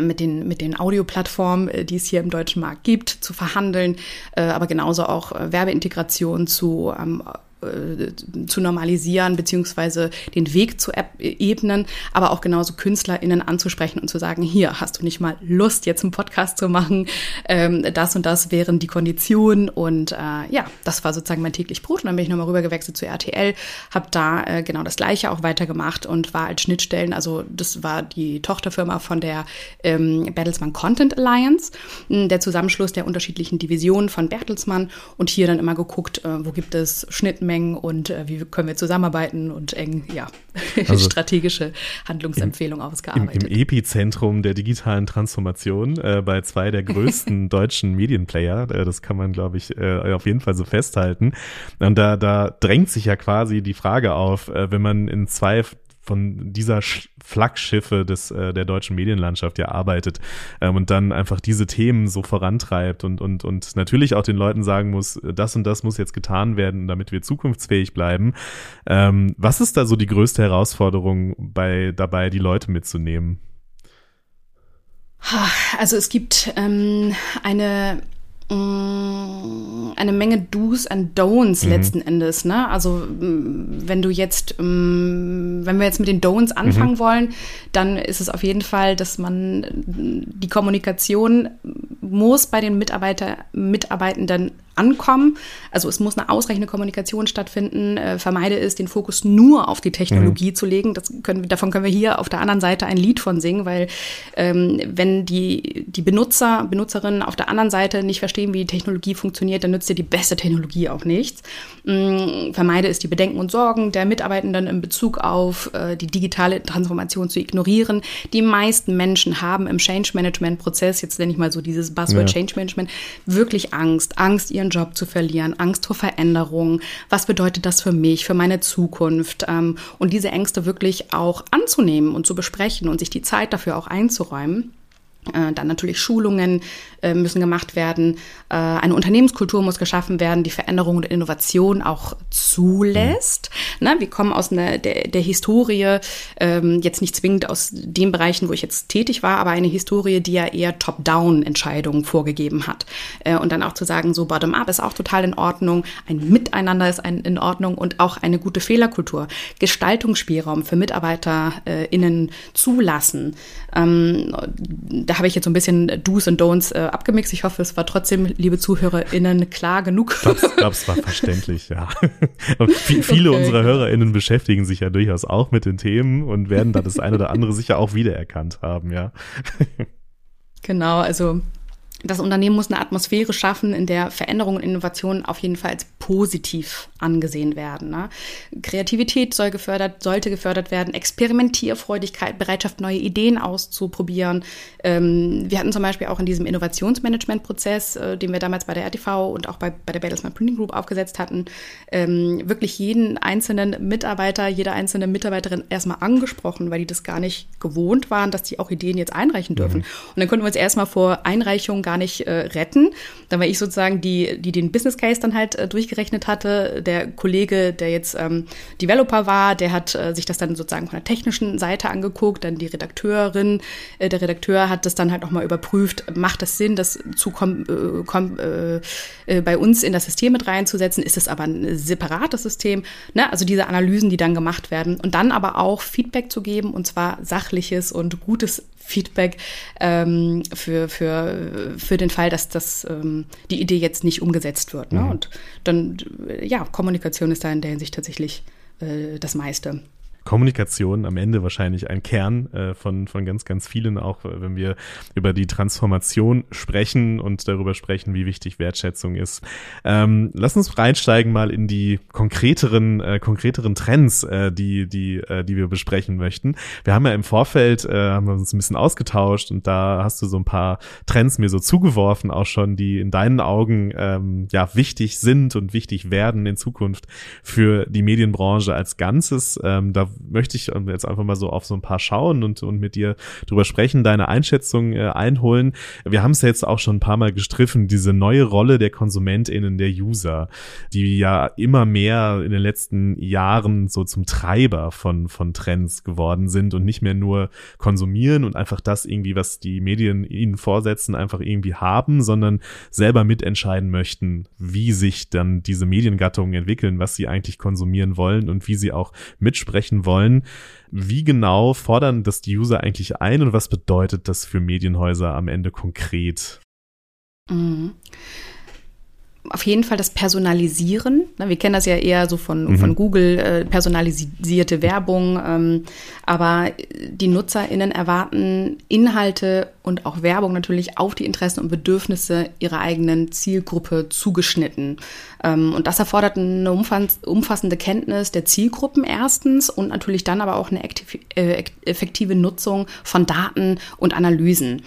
mit den, mit den Audioplattformen, äh, die es hier im deutschen Markt gibt, zu verhandeln, äh, aber genauso auch Werbeintegration zu ähm, äh, zu normalisieren, beziehungsweise den Weg zu ebnen, aber auch genauso KünstlerInnen anzusprechen und zu sagen, hier, hast du nicht mal Lust, jetzt einen Podcast zu machen? Ähm, das und das wären die Konditionen. Und äh, ja, das war sozusagen mein täglich Brot. Und dann bin ich nochmal rübergewechselt zu RTL, habe da äh, genau das Gleiche auch weitergemacht und war als Schnittstellen, also das war die Tochterfirma von der ähm, Bertelsmann Content Alliance, der Zusammenschluss der unterschiedlichen Divisionen von Bertelsmann und hier dann immer geguckt, äh, wo gibt es Schnittmengen und äh, wie können wir zusammenarbeiten und eng, ja, also strategische Handlungsempfehlungen ausgearbeitet. Im, Im, Epizentrum der digitalen Transformation äh, bei zwei der größten deutschen Medienplayer, äh, das kann man, glaube ich, äh, auf jeden Fall so festhalten. Und da, da drängt sich ja quasi die Frage auf, äh, wenn man in zwei von dieser Flaggschiffe des, äh, der deutschen Medienlandschaft ja arbeitet ähm, und dann einfach diese Themen so vorantreibt und, und, und natürlich auch den Leuten sagen muss, das und das muss jetzt getan werden, damit wir zukunftsfähig bleiben. Ähm, was ist da so die größte Herausforderung bei dabei, die Leute mitzunehmen? Also es gibt ähm, eine eine Menge Do's and Don'ts mhm. letzten Endes. Ne? Also mm, wenn du jetzt, mm, wenn wir jetzt mit den Don'ts anfangen mhm. wollen, dann ist es auf jeden Fall, dass man die Kommunikation muss bei den Mitarbeiter, Mitarbeitenden ankommen. Also es muss eine ausreichende Kommunikation stattfinden. Äh, vermeide es, den Fokus nur auf die Technologie mhm. zu legen. Das können, davon können wir hier auf der anderen Seite ein Lied von singen, weil ähm, wenn die, die Benutzer, Benutzerinnen auf der anderen Seite nicht verstehen, wie die Technologie funktioniert, dann nützt dir die beste Technologie auch nichts. Ähm, vermeide es, die Bedenken und Sorgen der Mitarbeitenden in Bezug auf äh, die digitale Transformation zu ignorieren. Die meisten Menschen haben im Change Management Prozess, jetzt nenne ich mal so dieses Buzzword ja. Change Management, wirklich Angst. Angst, ihren ihren Job zu verlieren, Angst vor Veränderungen. Was bedeutet das für mich, für meine Zukunft? Ähm, und diese Ängste wirklich auch anzunehmen und zu besprechen und sich die Zeit dafür auch einzuräumen. Äh, dann natürlich Schulungen äh, müssen gemacht werden. Äh, eine Unternehmenskultur muss geschaffen werden, die Veränderung und Innovation auch zulässt. Mhm. wir kommen aus einer, der, der Historie, ähm, jetzt nicht zwingend aus den Bereichen, wo ich jetzt tätig war, aber eine Historie, die ja eher Top-Down-Entscheidungen vorgegeben hat. und dann auch zu sagen, so Bottom-up ist auch total in Ordnung, ein Miteinander ist ein, in Ordnung und auch eine gute Fehlerkultur. Gestaltungsspielraum für MitarbeiterInnen zulassen. Ähm, da habe ich jetzt so ein bisschen Do's und Don'ts äh, abgemixt. Ich hoffe, es war trotzdem, liebe ZuhörerInnen, klar genug. Ich glaube, es war verständlich, ja. viele okay. unserer HörerInnen beschäftigen sich ja durchaus auch mit den Themen und werden da das eine oder andere sicher auch wiedererkannt haben, ja. Genau, also das Unternehmen muss eine Atmosphäre schaffen, in der Veränderungen und Innovationen auf jeden Fall als positiv angesehen werden. Ne? Kreativität soll gefördert, sollte gefördert werden, Experimentierfreudigkeit, Bereitschaft, neue Ideen auszuprobieren. Ähm, wir hatten zum Beispiel auch in diesem Innovationsmanagement-Prozess, äh, den wir damals bei der RTV und auch bei, bei der Bertelsmann Printing Group aufgesetzt hatten, ähm, wirklich jeden einzelnen Mitarbeiter, jede einzelne Mitarbeiterin erstmal angesprochen, weil die das gar nicht gewohnt waren, dass die auch Ideen jetzt einreichen dürfen. Mhm. Und dann konnten wir uns erstmal vor Einreichung gar nicht äh, retten. Dann war ich sozusagen die, die den Business Case dann halt äh, durchgerechnet hatte. Der Kollege, der jetzt ähm, Developer war, der hat äh, sich das dann sozusagen von der technischen Seite angeguckt. Dann die Redakteurin, äh, der Redakteur hat das dann halt nochmal überprüft. Macht das Sinn, das zu kom äh, kom äh, äh, bei uns in das System mit reinzusetzen? Ist es aber ein separates System? Ne? Also diese Analysen, die dann gemacht werden. Und dann aber auch Feedback zu geben, und zwar sachliches und gutes Feedback ähm, für, für, für den Fall, dass das, ähm, die Idee jetzt nicht umgesetzt wird. Ne? Mhm. Und dann, ja, Kommunikation ist da in der Hinsicht tatsächlich äh, das meiste. Kommunikation am Ende wahrscheinlich ein Kern äh, von, von ganz, ganz vielen, auch äh, wenn wir über die Transformation sprechen und darüber sprechen, wie wichtig Wertschätzung ist. Ähm, lass uns reinsteigen mal in die konkreteren, äh, konkreteren Trends, äh, die, die, äh, die wir besprechen möchten. Wir haben ja im Vorfeld, äh, haben wir uns ein bisschen ausgetauscht und da hast du so ein paar Trends mir so zugeworfen, auch schon, die in deinen Augen ähm, ja wichtig sind und wichtig werden in Zukunft für die Medienbranche als Ganzes. Ähm, da möchte ich ähm, jetzt einfach mal so auf so ein paar schauen und, und mit dir drüber sprechen, deine Einschätzung äh, einholen. Wir haben es ja jetzt auch schon ein paar Mal gestriffen, diese neue Rolle der KonsumentInnen, der User, die ja immer mehr in den letzten Jahren so zum Treiber von, von Trends geworden sind und nicht mehr nur konsumieren und einfach das irgendwie, was die Medien ihnen vorsetzen, einfach irgendwie haben, sondern selber mitentscheiden möchten, wie sich dann diese Mediengattungen entwickeln, was sie eigentlich konsumieren wollen und wie sie auch mitsprechen wollen. Wie genau fordern das die User eigentlich ein und was bedeutet das für Medienhäuser am Ende konkret? Mhm auf jeden Fall das Personalisieren. Wir kennen das ja eher so von, mhm. von Google, äh, personalisierte Werbung. Ähm, aber die NutzerInnen erwarten Inhalte und auch Werbung natürlich auf die Interessen und Bedürfnisse ihrer eigenen Zielgruppe zugeschnitten. Ähm, und das erfordert eine umfassende Kenntnis der Zielgruppen erstens und natürlich dann aber auch eine äh, effektive Nutzung von Daten und Analysen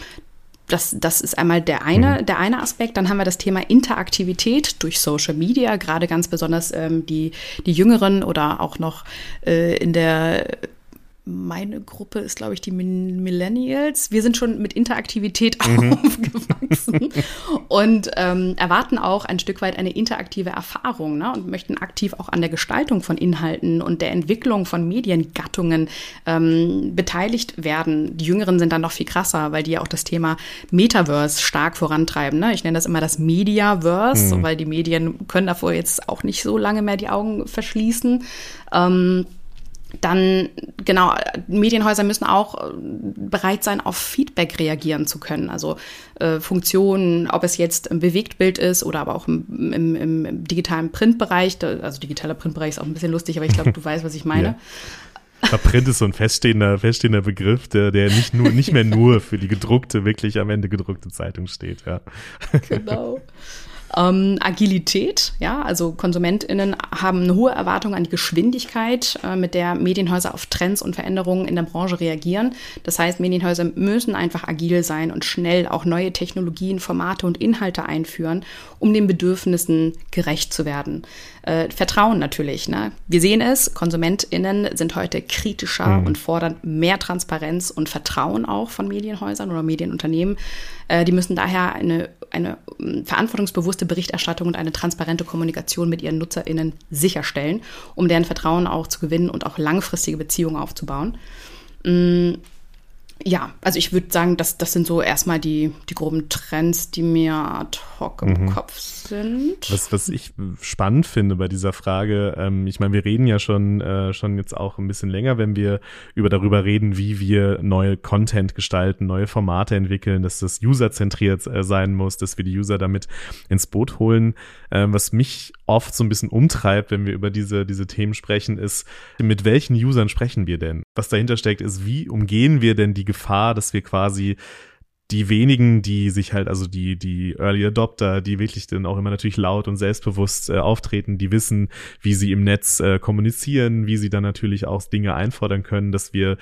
das, das ist einmal der eine, mhm. der eine Aspekt. Dann haben wir das Thema Interaktivität durch Social Media, gerade ganz besonders ähm, die, die Jüngeren oder auch noch äh, in der meine Gruppe ist, glaube ich, die Millennials. Wir sind schon mit Interaktivität mhm. aufgewachsen und ähm, erwarten auch ein Stück weit eine interaktive Erfahrung ne? und möchten aktiv auch an der Gestaltung von Inhalten und der Entwicklung von Mediengattungen ähm, beteiligt werden. Die Jüngeren sind dann noch viel krasser, weil die ja auch das Thema Metaverse stark vorantreiben. Ne? Ich nenne das immer das Mediaverse, mhm. weil die Medien können davor jetzt auch nicht so lange mehr die Augen verschließen. Ähm, dann, genau, Medienhäuser müssen auch äh, bereit sein, auf Feedback reagieren zu können. Also äh, Funktionen, ob es jetzt im Bewegtbild ist oder aber auch im, im, im digitalen Printbereich. Also digitaler Printbereich ist auch ein bisschen lustig, aber ich glaube, du weißt, was ich meine. Ja. Print ist so ein feststehender, feststehender Begriff, der, der nicht nur, nicht mehr nur für die gedruckte, wirklich am Ende gedruckte Zeitung steht, ja. Genau. Ähm, Agilität, ja, also KonsumentInnen haben eine hohe Erwartung an die Geschwindigkeit, äh, mit der Medienhäuser auf Trends und Veränderungen in der Branche reagieren. Das heißt, Medienhäuser müssen einfach agil sein und schnell auch neue Technologien, Formate und Inhalte einführen, um den Bedürfnissen gerecht zu werden. Äh, Vertrauen natürlich. Ne? Wir sehen es, KonsumentInnen sind heute kritischer mhm. und fordern mehr Transparenz und Vertrauen auch von Medienhäusern oder Medienunternehmen. Äh, die müssen daher eine, eine ähm, verantwortungsbewusste Berichterstattung und eine transparente Kommunikation mit ihren NutzerInnen sicherstellen, um deren Vertrauen auch zu gewinnen und auch langfristige Beziehungen aufzubauen. Mhm ja, also ich würde sagen, das, das sind so erstmal die, die groben Trends, die mir ad hoc im mhm. Kopf sind. Was, was ich spannend finde bei dieser Frage, ähm, ich meine, wir reden ja schon, äh, schon jetzt auch ein bisschen länger, wenn wir über darüber reden, wie wir neue Content gestalten, neue Formate entwickeln, dass das userzentriert äh, sein muss, dass wir die User damit ins Boot holen. Ähm, was mich oft so ein bisschen umtreibt, wenn wir über diese, diese Themen sprechen, ist, mit welchen Usern sprechen wir denn? Was dahinter steckt, ist, wie umgehen wir denn die Gefahr, dass wir quasi die wenigen, die sich halt, also die, die Early Adopter, die wirklich dann auch immer natürlich laut und selbstbewusst äh, auftreten, die wissen, wie sie im Netz äh, kommunizieren, wie sie dann natürlich auch Dinge einfordern können, dass wir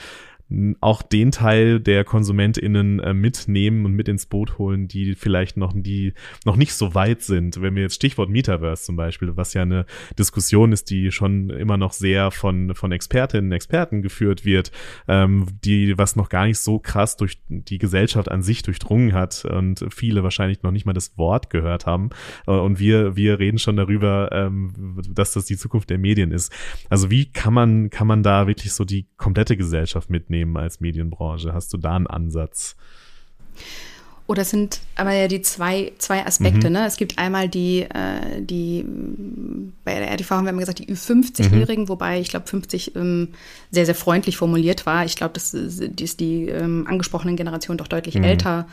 auch den Teil der KonsumentInnen äh, mitnehmen und mit ins Boot holen, die vielleicht noch, die noch nicht so weit sind. Wenn wir jetzt Stichwort Metaverse zum Beispiel, was ja eine Diskussion ist, die schon immer noch sehr von, von Expertinnen und Experten geführt wird, ähm, die, was noch gar nicht so krass durch die Gesellschaft an sich durchdrungen hat und viele wahrscheinlich noch nicht mal das Wort gehört haben. Äh, und wir, wir reden schon darüber, ähm, dass das die Zukunft der Medien ist. Also wie kann man, kann man da wirklich so die komplette Gesellschaft mitnehmen? Mitnehmen als Medienbranche? Hast du da einen Ansatz? Oder oh, sind aber ja die zwei, zwei Aspekte. Mhm. Ne? Es gibt einmal die, äh, die bei der RTV haben wir immer gesagt, die Ü50-Jährigen, mhm. wobei ich glaube 50 ähm, sehr, sehr freundlich formuliert war. Ich glaube, dass, dass die ähm, angesprochenen Generationen doch deutlich mhm. älter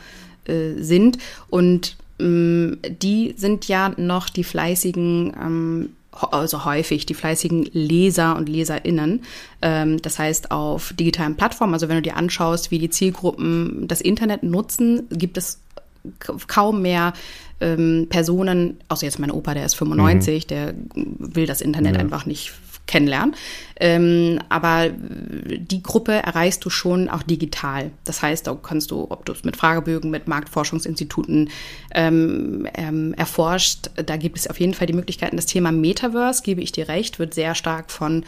äh, sind. Und ähm, die sind ja noch die fleißigen ähm, also häufig die fleißigen Leser und Leserinnen. Ähm, das heißt, auf digitalen Plattformen, also wenn du dir anschaust, wie die Zielgruppen das Internet nutzen, gibt es kaum mehr ähm, Personen, außer jetzt mein Opa, der ist 95, mhm. der will das Internet ja. einfach nicht kennenlernen. Ähm, aber die Gruppe erreichst du schon auch digital. Das heißt, da kannst du, ob du es mit Fragebögen, mit Marktforschungsinstituten ähm, ähm, erforscht, da gibt es auf jeden Fall die Möglichkeiten. Das Thema Metaverse, gebe ich dir recht, wird sehr stark von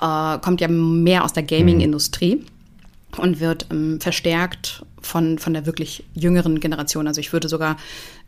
äh, kommt ja mehr aus der Gaming-Industrie mhm. und wird ähm, verstärkt von, von der wirklich jüngeren Generation. Also ich würde sogar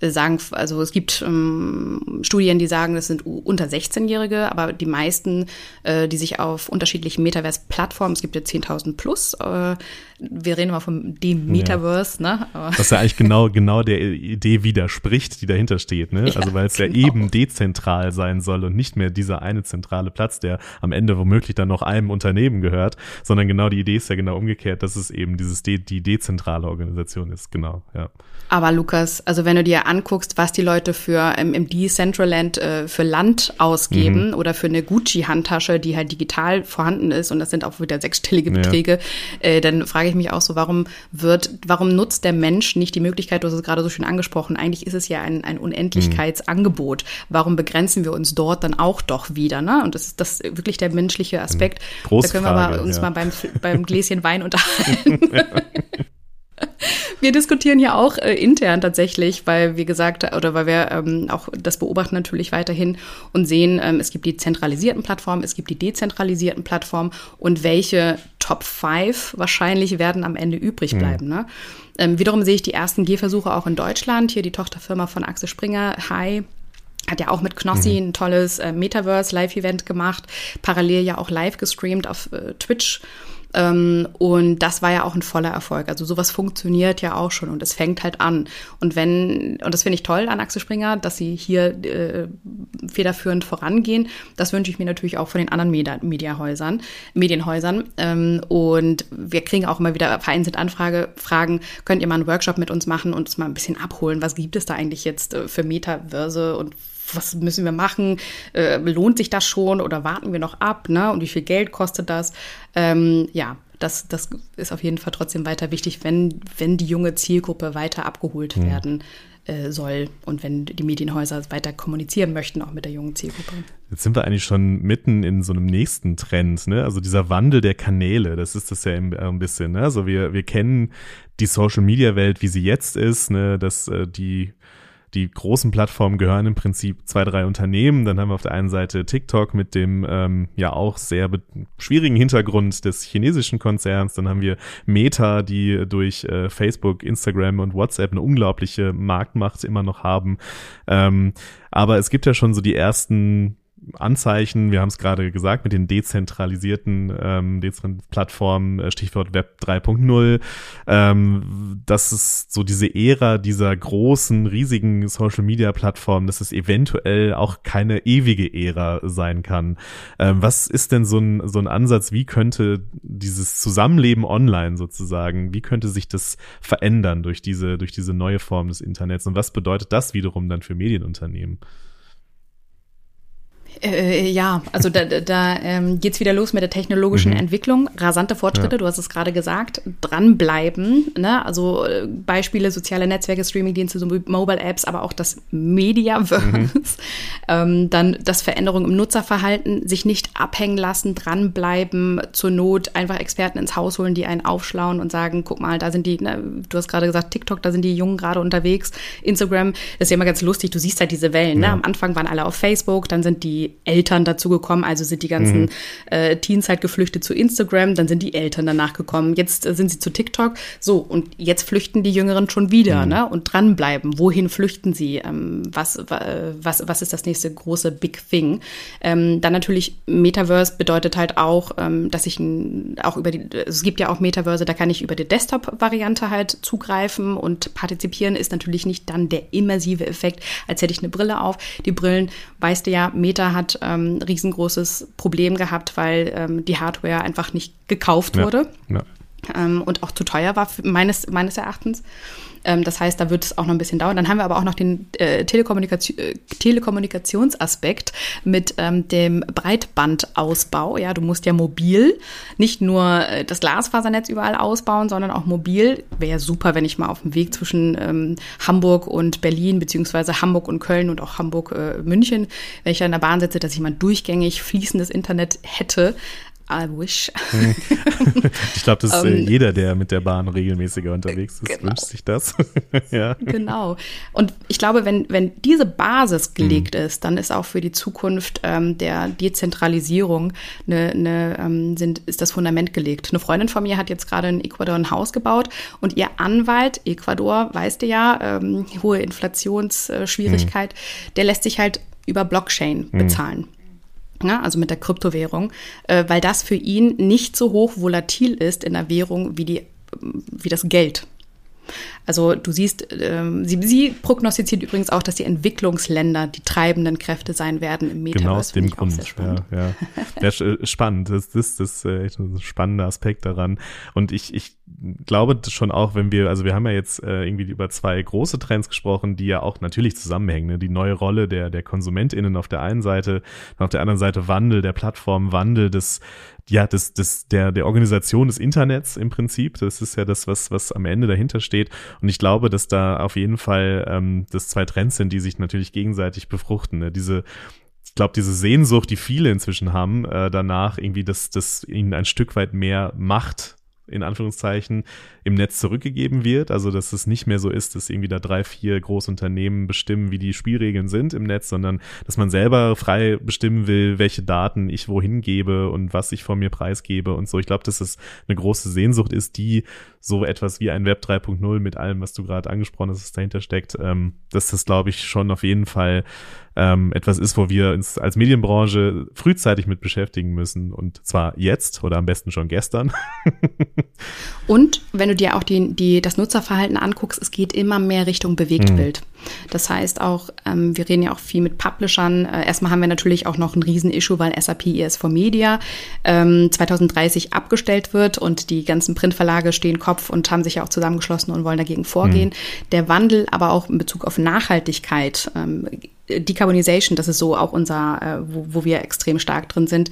sagen, also es gibt ähm, Studien, die sagen, das sind unter 16-Jährige, aber die meisten, äh, die sich auf unterschiedlichen Metaverse-Plattformen, es gibt ja 10.000 plus, äh, wir reden immer vom dem Metaverse, ja. ne? Was ja eigentlich genau, genau der Idee widerspricht, die dahinter steht, ne? Ja, also weil es genau. ja eben dezentral sein soll und nicht mehr dieser eine zentrale Platz, der am Ende womöglich dann noch einem Unternehmen gehört, sondern genau die Idee ist ja genau umgekehrt, dass es eben dieses De die dezentrale Organisation ist, genau, ja. Aber Lukas, also wenn du dir anguckst, was die Leute für im, im Decentraland äh, für Land ausgeben mhm. oder für eine Gucci-Handtasche, die halt digital vorhanden ist und das sind auch wieder sechsstellige Beträge, ja. äh, dann frage ich mich auch so, warum wird, warum nutzt der Mensch nicht die Möglichkeit, du hast es gerade so schön angesprochen, eigentlich ist es ja ein, ein Unendlichkeitsangebot. Warum begrenzen wir uns dort dann auch doch wieder? Ne? Und das ist das wirklich der menschliche Aspekt. Große da können wir mal, uns ja. mal beim, beim Gläschen Wein unterhalten. Wir diskutieren ja auch äh, intern tatsächlich, weil wie gesagt, oder weil wir ähm, auch das beobachten natürlich weiterhin und sehen, ähm, es gibt die zentralisierten Plattformen, es gibt die dezentralisierten Plattformen und welche Top 5 wahrscheinlich werden am Ende übrig mhm. bleiben. Mhm. Ne? Ähm, wiederum sehe ich die ersten Gehversuche auch in Deutschland. Hier die Tochterfirma von Axel Springer, Hi, hat ja auch mit Knossi mhm. ein tolles äh, Metaverse-Live-Event gemacht, parallel ja auch live gestreamt auf äh, Twitch. Ähm, und das war ja auch ein voller Erfolg. Also sowas funktioniert ja auch schon und es fängt halt an. Und wenn, und das finde ich toll an Axel Springer, dass sie hier äh, federführend vorangehen. Das wünsche ich mir natürlich auch von den anderen Media Mediahäusern, Medienhäusern. Ähm, und wir kriegen auch immer wieder vereinzelt Anfrage, Fragen, könnt ihr mal einen Workshop mit uns machen und uns mal ein bisschen abholen? Was gibt es da eigentlich jetzt äh, für Metaverse und was müssen wir machen? Äh, lohnt sich das schon oder warten wir noch ab? Ne? Und wie viel Geld kostet das? Ähm, ja, das, das ist auf jeden Fall trotzdem weiter wichtig, wenn, wenn die junge Zielgruppe weiter abgeholt mhm. werden äh, soll und wenn die Medienhäuser weiter kommunizieren möchten, auch mit der jungen Zielgruppe. Jetzt sind wir eigentlich schon mitten in so einem nächsten Trend, ne? Also dieser Wandel der Kanäle, das ist das ja ein bisschen, ne? Also wir, wir kennen die Social Media Welt, wie sie jetzt ist, ne? Dass äh, die die großen Plattformen gehören im Prinzip zwei, drei Unternehmen. Dann haben wir auf der einen Seite TikTok mit dem ähm, ja auch sehr schwierigen Hintergrund des chinesischen Konzerns. Dann haben wir Meta, die durch äh, Facebook, Instagram und WhatsApp eine unglaubliche Marktmacht immer noch haben. Ähm, aber es gibt ja schon so die ersten Anzeichen, wir haben es gerade gesagt, mit den dezentralisierten ähm, Plattformen, äh, Stichwort Web 3.0, ähm, das ist so diese Ära dieser großen, riesigen Social-Media-Plattformen, dass es eventuell auch keine ewige Ära sein kann. Ähm, was ist denn so ein, so ein Ansatz, wie könnte dieses Zusammenleben online sozusagen, wie könnte sich das verändern durch diese, durch diese neue Form des Internets und was bedeutet das wiederum dann für Medienunternehmen? Äh, ja, also da, da ähm, geht wieder los mit der technologischen mhm. Entwicklung. Rasante Fortschritte, ja. du hast es gerade gesagt, dranbleiben. Ne? Also äh, Beispiele soziale Netzwerke, Streamingdienste, so Mobile-Apps, aber auch das Mediaverse. Mhm. Ähm, dann das Veränderung im Nutzerverhalten, sich nicht abhängen lassen, dranbleiben, zur Not einfach Experten ins Haus holen, die einen aufschlauen und sagen, guck mal, da sind die, ne, du hast gerade gesagt, TikTok, da sind die Jungen gerade unterwegs, Instagram, das ist ja immer ganz lustig, du siehst halt diese Wellen. Ne? Ja. Ne? Am Anfang waren alle auf Facebook, dann sind die Eltern dazu gekommen, also sind die ganzen mhm. äh, Teens halt geflüchtet zu Instagram, dann sind die Eltern danach gekommen, jetzt äh, sind sie zu TikTok. So, und jetzt flüchten die Jüngeren schon wieder, mhm. ne? Und dranbleiben. Wohin flüchten sie? Ähm, was, was, was ist das nächste große Big Thing? Ähm, dann natürlich Metaverse bedeutet halt auch, ähm, dass ich auch über die, es gibt ja auch Metaverse, da kann ich über die Desktop-Variante halt zugreifen und partizipieren ist natürlich nicht dann der immersive Effekt, als hätte ich eine Brille auf. Die Brillen, weißt du ja, Meta hat ähm, riesengroßes Problem gehabt, weil ähm, die Hardware einfach nicht gekauft ja, wurde. Ja. Ähm, und auch zu teuer war, meines, meines Erachtens. Ähm, das heißt, da wird es auch noch ein bisschen dauern. Dann haben wir aber auch noch den äh, Telekommunikation, äh, Telekommunikationsaspekt mit ähm, dem Breitbandausbau. Ja, du musst ja mobil nicht nur äh, das Glasfasernetz überall ausbauen, sondern auch mobil. Wäre super, wenn ich mal auf dem Weg zwischen ähm, Hamburg und Berlin, beziehungsweise Hamburg und Köln und auch Hamburg, äh, München, wenn ich da in der Bahn sitze, dass ich mal durchgängig fließendes Internet hätte I wish. ich glaube, das ist um, äh, ähm, jeder, der mit der Bahn regelmäßiger unterwegs ist, genau. wünscht sich das. ja. Genau. Und ich glaube, wenn, wenn diese Basis gelegt mhm. ist, dann ist auch für die Zukunft ähm, der Dezentralisierung eine, eine, ähm, sind, ist das Fundament gelegt. Eine Freundin von mir hat jetzt gerade in Ecuador ein Haus gebaut und ihr Anwalt, Ecuador, weißt du ja, ähm, hohe Inflationsschwierigkeit, mhm. der lässt sich halt über Blockchain mhm. Ja, also mit der Kryptowährung, äh, weil das für ihn nicht so hoch volatil ist in der Währung wie, die, wie das Geld. Also du siehst, ähm, sie, sie, prognostiziert übrigens auch, dass die Entwicklungsländer die treibenden Kräfte sein werden im Metaverse. Genau aus dem Grund, spannend. ja, ja. ja äh, spannend, das, das, das ist äh, echt ein spannender Aspekt daran. Und ich, ich glaube schon auch, wenn wir, also wir haben ja jetzt äh, irgendwie über zwei große Trends gesprochen, die ja auch natürlich zusammenhängen. Ne? Die neue Rolle der, der KonsumentInnen auf der einen Seite, auf der anderen Seite Wandel der Plattform, Wandel des, ja, das, das, der, der Organisation des Internets im Prinzip. Das ist ja das, was, was am Ende dahinter steht. Und ich glaube, dass da auf jeden Fall ähm, das zwei Trends sind, die sich natürlich gegenseitig befruchten. Ne? Diese ich glaube, diese Sehnsucht, die viele inzwischen haben, äh, danach irgendwie, dass, dass ihnen ein Stück weit mehr Macht in Anführungszeichen im Netz zurückgegeben wird. Also dass es nicht mehr so ist, dass irgendwie da drei, vier Großunternehmen bestimmen, wie die Spielregeln sind im Netz, sondern dass man selber frei bestimmen will, welche Daten ich wohin gebe und was ich von mir preisgebe und so. Ich glaube, dass es eine große Sehnsucht ist, die so etwas wie ein Web 3.0 mit allem, was du gerade angesprochen hast, dahinter steckt, ähm, dass das, glaube ich, schon auf jeden Fall ähm, etwas ist, wo wir uns als Medienbranche frühzeitig mit beschäftigen müssen und zwar jetzt oder am besten schon gestern. und wenn du dir auch die, die, das Nutzerverhalten anguckst, es geht immer mehr Richtung Bewegtbild. Mhm. Das heißt auch, ähm, wir reden ja auch viel mit Publishern. Äh, erstmal haben wir natürlich auch noch ein Riesen-Issue, weil SAP ES4 Media ähm, 2030 abgestellt wird und die ganzen Printverlage stehen Kopf und haben sich ja auch zusammengeschlossen und wollen dagegen vorgehen. Mhm. Der Wandel aber auch in Bezug auf Nachhaltigkeit, ähm, Decarbonization, das ist so auch unser, äh, wo, wo wir extrem stark drin sind,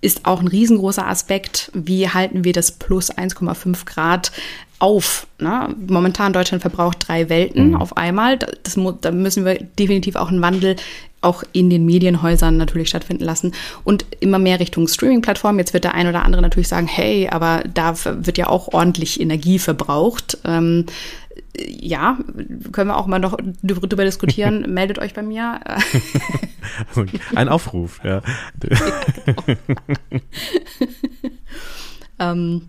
ist auch ein riesengroßer Aspekt. Wie halten wir das plus 1,5 Grad auf? Ne? Momentan Deutschland verbraucht drei Welten mhm. auf einmal. Das, da müssen wir definitiv auch einen Wandel auch in den Medienhäusern natürlich stattfinden lassen und immer mehr Richtung Streaming-Plattformen. Jetzt wird der ein oder andere natürlich sagen, hey, aber da wird ja auch ordentlich Energie verbraucht. Ähm, ja, können wir auch mal noch darüber diskutieren. Meldet euch bei mir. Ein Aufruf, ja. ja genau. ähm,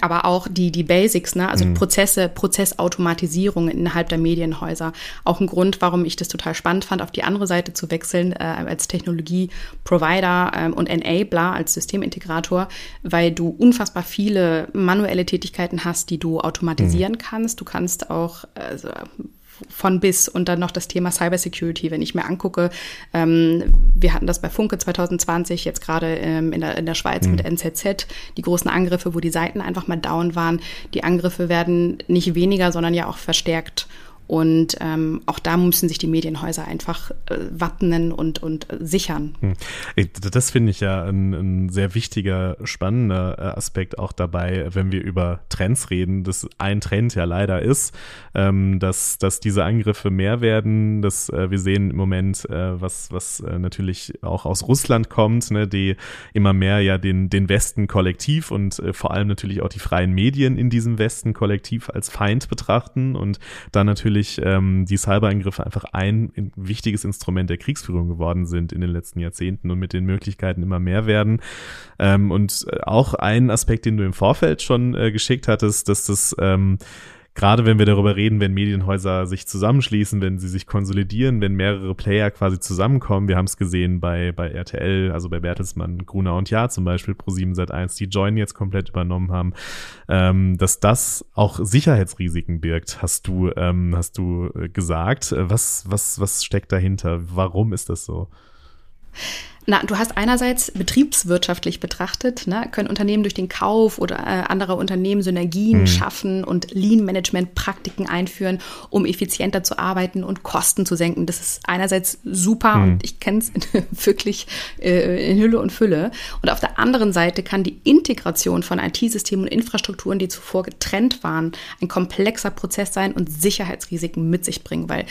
aber auch die, die Basics, ne? also mhm. Prozesse, Prozessautomatisierung innerhalb der Medienhäuser. Auch ein Grund, warum ich das total spannend fand, auf die andere Seite zu wechseln äh, als Technologie-Provider ähm, und Enabler, als Systemintegrator, weil du unfassbar viele manuelle Tätigkeiten hast, die du automatisieren mhm. kannst. Du kannst auch also, von bis und dann noch das Thema Cybersecurity, wenn ich mir angucke, ähm, wir hatten das bei Funke 2020, jetzt gerade ähm, in, der, in der Schweiz mhm. mit NZZ, die großen Angriffe, wo die Seiten einfach mal down waren. Die Angriffe werden nicht weniger, sondern ja auch verstärkt. Und ähm, auch da müssen sich die Medienhäuser einfach äh, wappnen und, und äh, sichern. Hm. Das finde ich ja ein, ein, sehr wichtiger, spannender äh, Aspekt auch dabei, wenn wir über Trends reden. dass ein Trend ja leider ist, ähm, dass, dass diese Angriffe mehr werden. Dass, äh, wir sehen im Moment, äh, was, was äh, natürlich auch aus Russland kommt, ne, die immer mehr ja den, den Westen kollektiv und äh, vor allem natürlich auch die freien Medien in diesem Westen kollektiv als Feind betrachten und dann natürlich natürlich ähm, die Cyberangriffe einfach ein wichtiges Instrument der Kriegsführung geworden sind in den letzten Jahrzehnten und mit den Möglichkeiten immer mehr werden. Ähm, und äh, auch ein Aspekt, den du im Vorfeld schon äh, geschickt hattest, dass das ähm, gerade wenn wir darüber reden, wenn Medienhäuser sich zusammenschließen, wenn sie sich konsolidieren, wenn mehrere Player quasi zusammenkommen. Wir haben es gesehen bei, bei RTL, also bei Bertelsmann, Gruner und Ja zum Beispiel, Pro7 Sat1, die Join jetzt komplett übernommen haben, ähm, dass das auch Sicherheitsrisiken birgt, hast du, ähm, hast du äh, gesagt. Was, was, was steckt dahinter? Warum ist das so? Na, du hast einerseits betriebswirtschaftlich betrachtet, ne, können Unternehmen durch den Kauf oder äh, anderer Unternehmen Synergien mhm. schaffen und Lean-Management-Praktiken einführen, um effizienter zu arbeiten und Kosten zu senken. Das ist einerseits super mhm. und ich kenne es wirklich äh, in Hülle und Fülle. Und auf der anderen Seite kann die Integration von IT-Systemen und Infrastrukturen, die zuvor getrennt waren, ein komplexer Prozess sein und Sicherheitsrisiken mit sich bringen, weil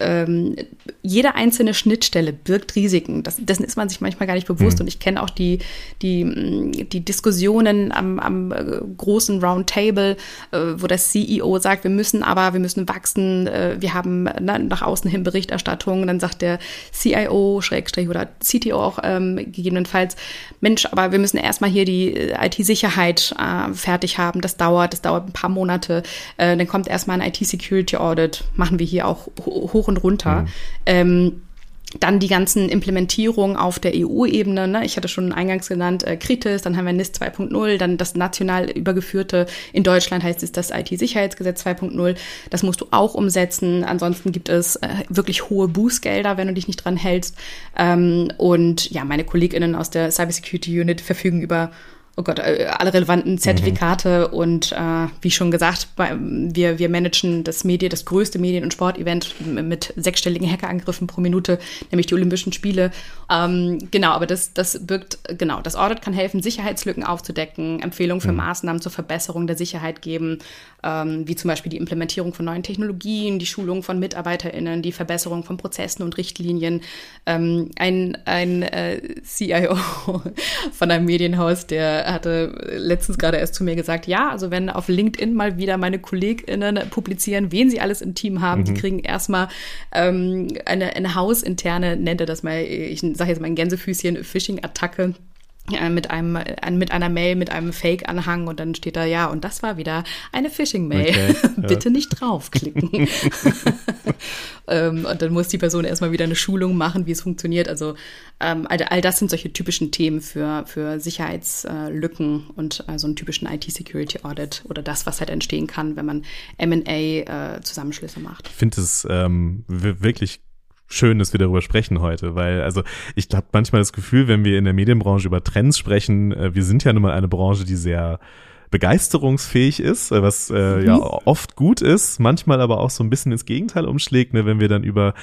ähm, jede einzelne Schnittstelle birgt Risiken. Das, dessen ist man sich sich manchmal gar nicht bewusst. Mhm. Und ich kenne auch die, die, mm, die Diskussionen am, am äh, großen Roundtable, äh, wo das CEO sagt, wir müssen aber, wir müssen wachsen, äh, wir haben na, nach außen hin Berichterstattung. Dann sagt der CIO, Schrägstrich oder CTO auch ähm, gegebenenfalls, Mensch, aber wir müssen erstmal hier die IT-Sicherheit äh, fertig haben. Das dauert, das dauert ein paar Monate. Äh, dann kommt erstmal ein IT-Security-Audit, machen wir hier auch hoch und runter. Mhm. Ähm, dann die ganzen Implementierungen auf der EU-Ebene. Ne? Ich hatte schon eingangs genannt, äh, Kritis, dann haben wir NIS 2.0, dann das national übergeführte, in Deutschland heißt es das IT-Sicherheitsgesetz 2.0. Das musst du auch umsetzen. Ansonsten gibt es äh, wirklich hohe Bußgelder, wenn du dich nicht dran hältst. Ähm, und ja, meine KollegInnen aus der Cybersecurity Unit verfügen über oh Gott, äh, alle relevanten Zertifikate mhm. und äh, wie schon gesagt, wir, wir managen das Medien, das größte Medien- und Sportevent mit sechsstelligen Hackerangriffen pro Minute, nämlich die Olympischen Spiele. Ähm, genau, aber das, das birgt, genau, das Audit kann helfen, Sicherheitslücken aufzudecken, Empfehlungen für mhm. Maßnahmen zur Verbesserung der Sicherheit geben, ähm, wie zum Beispiel die Implementierung von neuen Technologien, die Schulung von MitarbeiterInnen, die Verbesserung von Prozessen und Richtlinien. Ähm, ein ein äh, CIO von einem Medienhaus, der hatte letztens gerade erst zu mir gesagt, ja, also wenn auf LinkedIn mal wieder meine KollegInnen publizieren, wen sie alles im Team haben, mhm. die kriegen erstmal ähm, eine, eine hausinterne, nennt er das mal, ich sage jetzt mal ein Gänsefüßchen, Phishing-Attacke mit einem äh, mit einer Mail mit einem Fake Anhang und dann steht da ja und das war wieder eine Phishing Mail okay, bitte ja. nicht draufklicken. Ähm, und dann muss die Person erstmal wieder eine Schulung machen wie es funktioniert. Also ähm, all, all, das sind solche typischen Themen für für Sicherheitslücken und äh, so einen typischen IT Security Audit oder das was halt entstehen kann wenn man M&A äh, Zusammenschlüsse macht. Ich finde es ähm, wirklich schön, dass wir darüber sprechen heute, weil also ich habe manchmal das Gefühl, wenn wir in der Medienbranche über Trends sprechen, äh, wir sind ja nun mal eine Branche, die sehr begeisterungsfähig ist, äh, was äh, mhm. ja oft gut ist, manchmal aber auch so ein bisschen ins Gegenteil umschlägt, ne, wenn wir dann über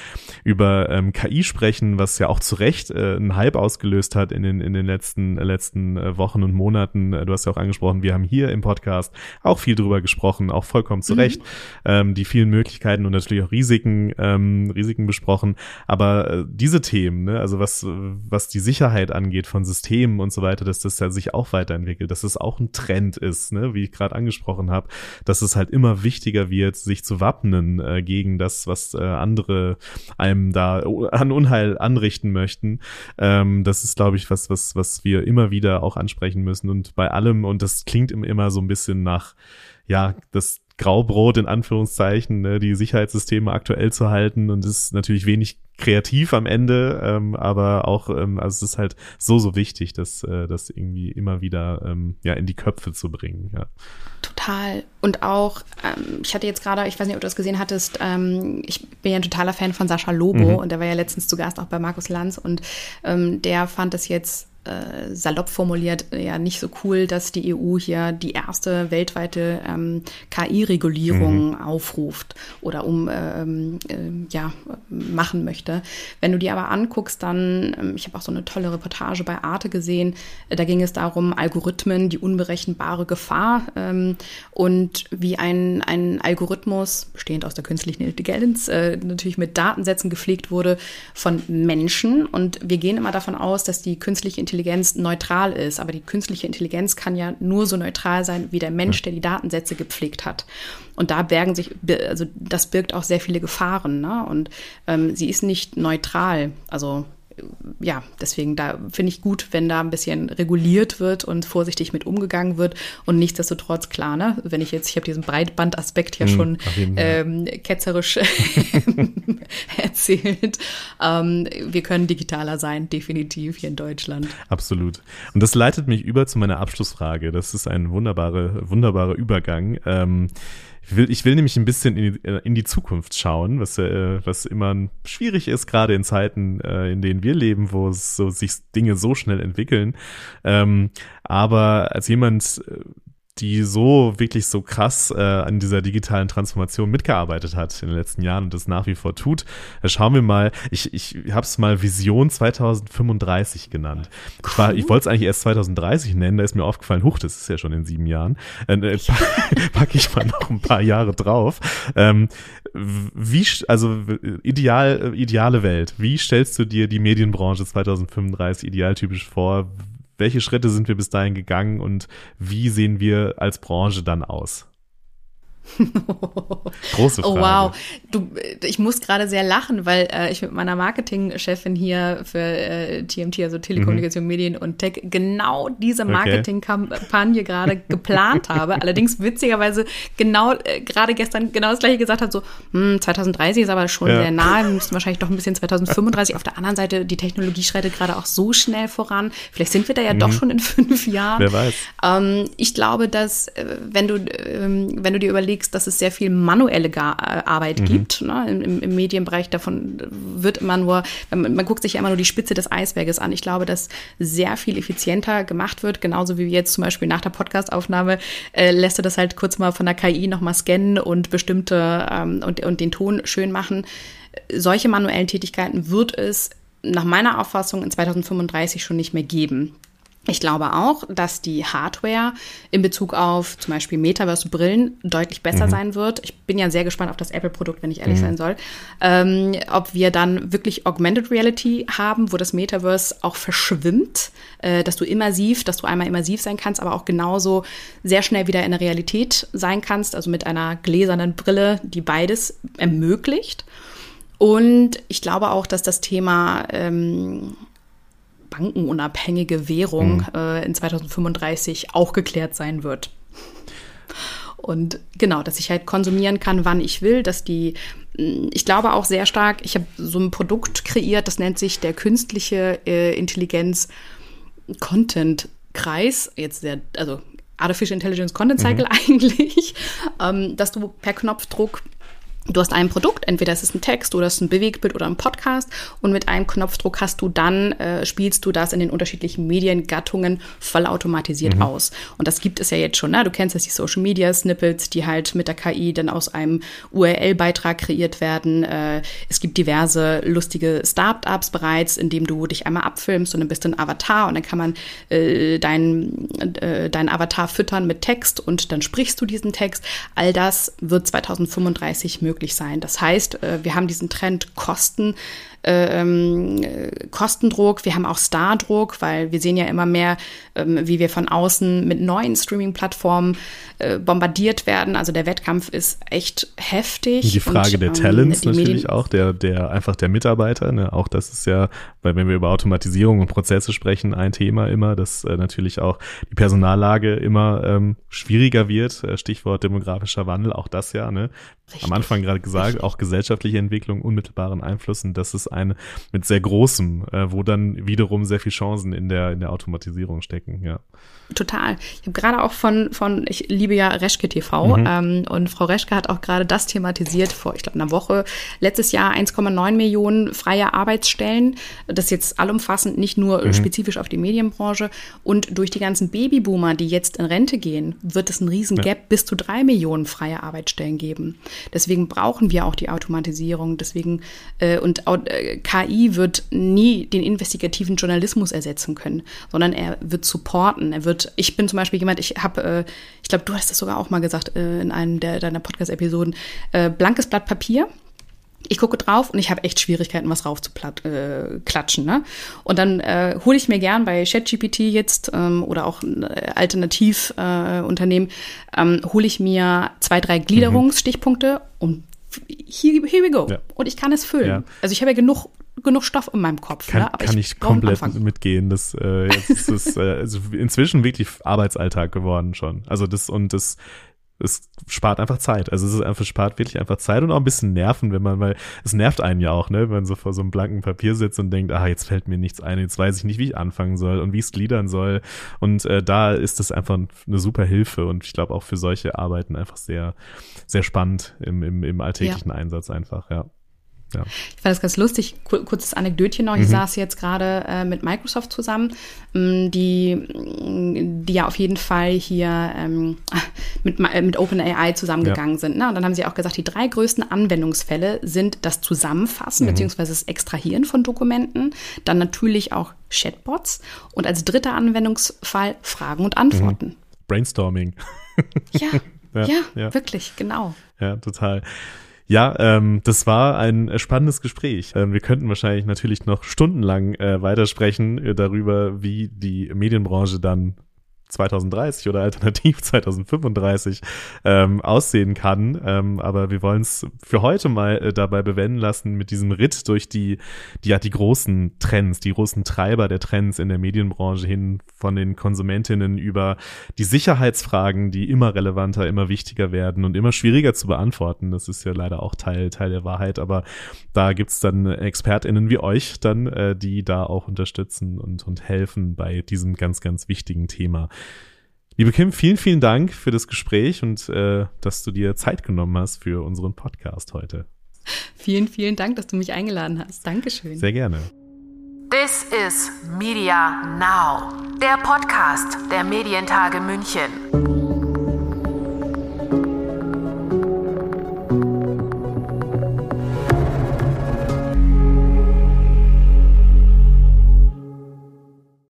über ähm, KI sprechen, was ja auch zu Recht äh, einen Hype ausgelöst hat in den in den letzten äh, letzten Wochen und Monaten. Äh, du hast ja auch angesprochen, wir haben hier im Podcast auch viel drüber gesprochen, auch vollkommen zu mhm. Recht, ähm, die vielen Möglichkeiten und natürlich auch Risiken ähm, Risiken besprochen. Aber äh, diese Themen, ne, also was was die Sicherheit angeht von Systemen und so weiter, dass das ja sich auch weiterentwickelt, dass es das auch ein Trend ist ist, ne, wie ich gerade angesprochen habe, dass es halt immer wichtiger wird, sich zu wappnen äh, gegen das, was äh, andere einem da an Unheil anrichten möchten. Ähm, das ist, glaube ich, was, was, was wir immer wieder auch ansprechen müssen und bei allem, und das klingt immer so ein bisschen nach, ja, das Graubrot in Anführungszeichen, ne, die Sicherheitssysteme aktuell zu halten und ist natürlich wenig kreativ am Ende, ähm, aber auch, ähm, also es ist halt so, so wichtig, das, äh, das irgendwie immer wieder ähm, ja, in die Köpfe zu bringen. Ja. Total. Und auch, ähm, ich hatte jetzt gerade, ich weiß nicht, ob du das gesehen hattest, ähm, ich bin ja ein totaler Fan von Sascha Lobo mhm. und der war ja letztens zu Gast auch bei Markus Lanz und ähm, der fand es jetzt äh, salopp formuliert ja nicht so cool, dass die EU hier die erste weltweite ähm, KI-Regulierung mhm. aufruft oder um ähm, äh, ja machen möchte. Wenn du dir aber anguckst, dann ähm, ich habe auch so eine tolle Reportage bei Arte gesehen. Äh, da ging es darum Algorithmen, die unberechenbare Gefahr ähm, und wie ein ein Algorithmus bestehend aus der künstlichen Intelligenz äh, natürlich mit Datensätzen gepflegt wurde von Menschen und wir gehen immer davon aus, dass die künstliche Intelligenz Intelligenz neutral ist. Aber die künstliche Intelligenz kann ja nur so neutral sein wie der Mensch, der die Datensätze gepflegt hat. Und da bergen sich, also das birgt auch sehr viele Gefahren. Ne? Und ähm, sie ist nicht neutral. Also ja, deswegen da finde ich gut, wenn da ein bisschen reguliert wird und vorsichtig mit umgegangen wird und nichtsdestotrotz klar, ne, wenn ich jetzt, ich habe diesen Breitbandaspekt ja mhm, schon ähm, ketzerisch erzählt, ähm, wir können digitaler sein, definitiv hier in Deutschland. Absolut. Und das leitet mich über zu meiner Abschlussfrage. Das ist ein wunderbarer, wunderbarer Übergang. Ähm, ich will, ich will nämlich ein bisschen in die, in die Zukunft schauen, was, äh, was immer schwierig ist, gerade in Zeiten, äh, in denen wir leben, wo so, sich Dinge so schnell entwickeln. Ähm, aber als jemand, äh, die so wirklich so krass äh, an dieser digitalen Transformation mitgearbeitet hat in den letzten Jahren und das nach wie vor tut. Äh, schauen wir mal, ich, ich habe es mal Vision 2035 genannt. Cool. Ich, war, ich wollte es eigentlich erst 2030 nennen, da ist mir aufgefallen, huch, das ist ja schon in sieben Jahren. Äh, äh packe ich mal noch ein paar Jahre drauf. Ähm, wie, also ideal, ideale Welt, wie stellst du dir die Medienbranche 2035 idealtypisch vor? Welche Schritte sind wir bis dahin gegangen und wie sehen wir als Branche dann aus? Große oh, Frage. Oh wow, du, ich muss gerade sehr lachen, weil äh, ich mit meiner Marketingchefin hier für äh, TMT, also Telekommunikation, mhm. Medien und Tech, genau diese Marketingkampagne gerade geplant habe. Allerdings witzigerweise genau äh, gerade gestern genau das gleiche gesagt hat, so hm, 2030 ist aber schon ja. sehr nah, wir müssen wahrscheinlich doch ein bisschen 2035. Auf der anderen Seite, die Technologie schreitet gerade auch so schnell voran. Vielleicht sind wir da ja mhm. doch schon in fünf Jahren. Wer weiß. Ähm, ich glaube, dass äh, wenn du ähm, wenn du dir überlegst, überlegst, dass es sehr viel manuelle äh, Arbeit mhm. gibt. Ne? Im, Im, Medienbereich davon wird immer nur, man, man, guckt sich ja immer nur die Spitze des Eisberges an. Ich glaube, dass sehr viel effizienter gemacht wird, genauso wie wir jetzt zum Beispiel nach der Podcastaufnahme äh, lässt du das halt kurz mal von der KI nochmal scannen und bestimmte ähm, und, und den Ton schön machen. Solche manuellen Tätigkeiten wird es nach meiner Auffassung in 2035 schon nicht mehr geben. Ich glaube auch, dass die Hardware in Bezug auf zum Beispiel Metaverse-Brillen deutlich besser mhm. sein wird. Ich bin ja sehr gespannt auf das Apple-Produkt, wenn ich ehrlich mhm. sein soll. Ähm, ob wir dann wirklich Augmented Reality haben, wo das Metaverse auch verschwimmt, äh, dass du immersiv, dass du einmal immersiv sein kannst, aber auch genauso sehr schnell wieder in der Realität sein kannst, also mit einer gläsernen Brille, die beides ermöglicht. Und ich glaube auch, dass das Thema ähm, bankenunabhängige Währung mhm. äh, in 2035 auch geklärt sein wird. Und genau, dass ich halt konsumieren kann, wann ich will, dass die, mm, ich glaube auch sehr stark, ich habe so ein Produkt kreiert, das nennt sich der künstliche äh, Intelligenz Content Kreis, jetzt der, also Artificial Intelligence Content Cycle mhm. eigentlich, ähm, dass du per Knopfdruck Du hast ein Produkt, entweder es ist ein Text oder es ist ein Bewegtbild oder ein Podcast und mit einem Knopfdruck hast du dann, äh, spielst du das in den unterschiedlichen Mediengattungen vollautomatisiert mhm. aus. Und das gibt es ja jetzt schon, ne? Du kennst das, die Social Media Snippets, die halt mit der KI dann aus einem URL-Beitrag kreiert werden. Äh, es gibt diverse lustige Startups bereits, in dem du dich einmal abfilmst und dann bist du ein Avatar und dann kann man äh, deinen äh, dein Avatar füttern mit Text und dann sprichst du diesen Text. All das wird 2035 möglich möglich sein. Das heißt, äh, wir haben diesen Trend Kosten ähm, Kostendruck, wir haben auch Stardruck, weil wir sehen ja immer mehr, ähm, wie wir von außen mit neuen Streaming-Plattformen äh, bombardiert werden. Also der Wettkampf ist echt heftig. Die Frage und, der ähm, Talents natürlich Medien auch, der, der einfach der Mitarbeiter. Ne? Auch das ist ja, weil wenn wir über Automatisierung und Prozesse sprechen, ein Thema immer, dass äh, natürlich auch die Personallage immer ähm, schwieriger wird. Äh, Stichwort demografischer Wandel, auch das ja. Ne? Richtig, Am Anfang gerade gesagt, richtig. auch gesellschaftliche Entwicklung, unmittelbaren Einflüssen, das ist eine mit sehr großem, äh, wo dann wiederum sehr viel Chancen in der, in der Automatisierung stecken, ja. Total. Ich habe gerade auch von, von, ich liebe ja Reschke TV mhm. ähm, und Frau Reschke hat auch gerade das thematisiert vor, ich glaube, einer Woche. Letztes Jahr 1,9 Millionen freie Arbeitsstellen. Das ist jetzt allumfassend, nicht nur mhm. spezifisch auf die Medienbranche. Und durch die ganzen Babyboomer, die jetzt in Rente gehen, wird es einen riesen Gap ja. bis zu drei Millionen freie Arbeitsstellen geben. Deswegen brauchen wir auch die Automatisierung. Deswegen, äh, und äh, KI wird nie den investigativen Journalismus ersetzen können, sondern er wird supporten, er wird ich bin zum Beispiel jemand, ich habe, äh, ich glaube, du hast das sogar auch mal gesagt äh, in einem der, deiner Podcast-Episoden, äh, blankes Blatt Papier. Ich gucke drauf und ich habe echt Schwierigkeiten, was rauf zu äh, klatschen. Ne? Und dann äh, hole ich mir gern bei ChatGPT jetzt ähm, oder auch äh, Alternativunternehmen, äh, ähm, hole ich mir zwei, drei Gliederungsstichpunkte und here, here we go. Ja. Und ich kann es füllen. Ja. Also ich habe ja genug genug Stoff in meinem Kopf. Kann, ne? Aber kann ich, ich komplett mitgehen. Das äh, ist es äh, also inzwischen wirklich Arbeitsalltag geworden schon. Also das und das es spart einfach Zeit. Also es ist einfach, spart wirklich einfach Zeit und auch ein bisschen Nerven, wenn man, weil es nervt einen ja auch, ne, wenn man so vor so einem blanken Papier sitzt und denkt, ah, jetzt fällt mir nichts ein, jetzt weiß ich nicht, wie ich anfangen soll und wie ich es gliedern soll. Und äh, da ist das einfach eine super Hilfe und ich glaube auch für solche Arbeiten einfach sehr, sehr spannend im, im, im alltäglichen ja. Einsatz einfach, ja. Ja. Ich fand das ganz lustig. Kurzes Anekdötchen noch. Ich mhm. saß jetzt gerade äh, mit Microsoft zusammen, mm, die, mm, die ja auf jeden Fall hier ähm, mit, äh, mit OpenAI zusammengegangen ja. sind. Ne? Und dann haben sie auch gesagt, die drei größten Anwendungsfälle sind das Zusammenfassen mhm. bzw. das Extrahieren von Dokumenten, dann natürlich auch Chatbots und als dritter Anwendungsfall Fragen und Antworten. Mhm. Brainstorming. ja, ja, ja, ja, wirklich, genau. Ja, total. Ja, ähm, das war ein spannendes Gespräch. Ähm, wir könnten wahrscheinlich natürlich noch stundenlang äh, weitersprechen äh, darüber, wie die Medienbranche dann 2030 oder alternativ 2035 ähm, aussehen kann. Ähm, aber wir wollen es für heute mal äh, dabei bewenden lassen mit diesem Ritt durch die, die, ja, die großen Trends, die großen Treiber der Trends in der Medienbranche hin von den Konsumentinnen über die Sicherheitsfragen, die immer relevanter, immer wichtiger werden und immer schwieriger zu beantworten. Das ist ja leider auch Teil, Teil der Wahrheit. Aber da gibt's dann ExpertInnen wie euch dann, äh, die da auch unterstützen und, und helfen bei diesem ganz, ganz wichtigen Thema. Liebe Kim, vielen, vielen Dank für das Gespräch und äh, dass du dir Zeit genommen hast für unseren Podcast heute. Vielen, vielen Dank, dass du mich eingeladen hast. Dankeschön. Sehr gerne. This is Media Now, der Podcast der Medientage München.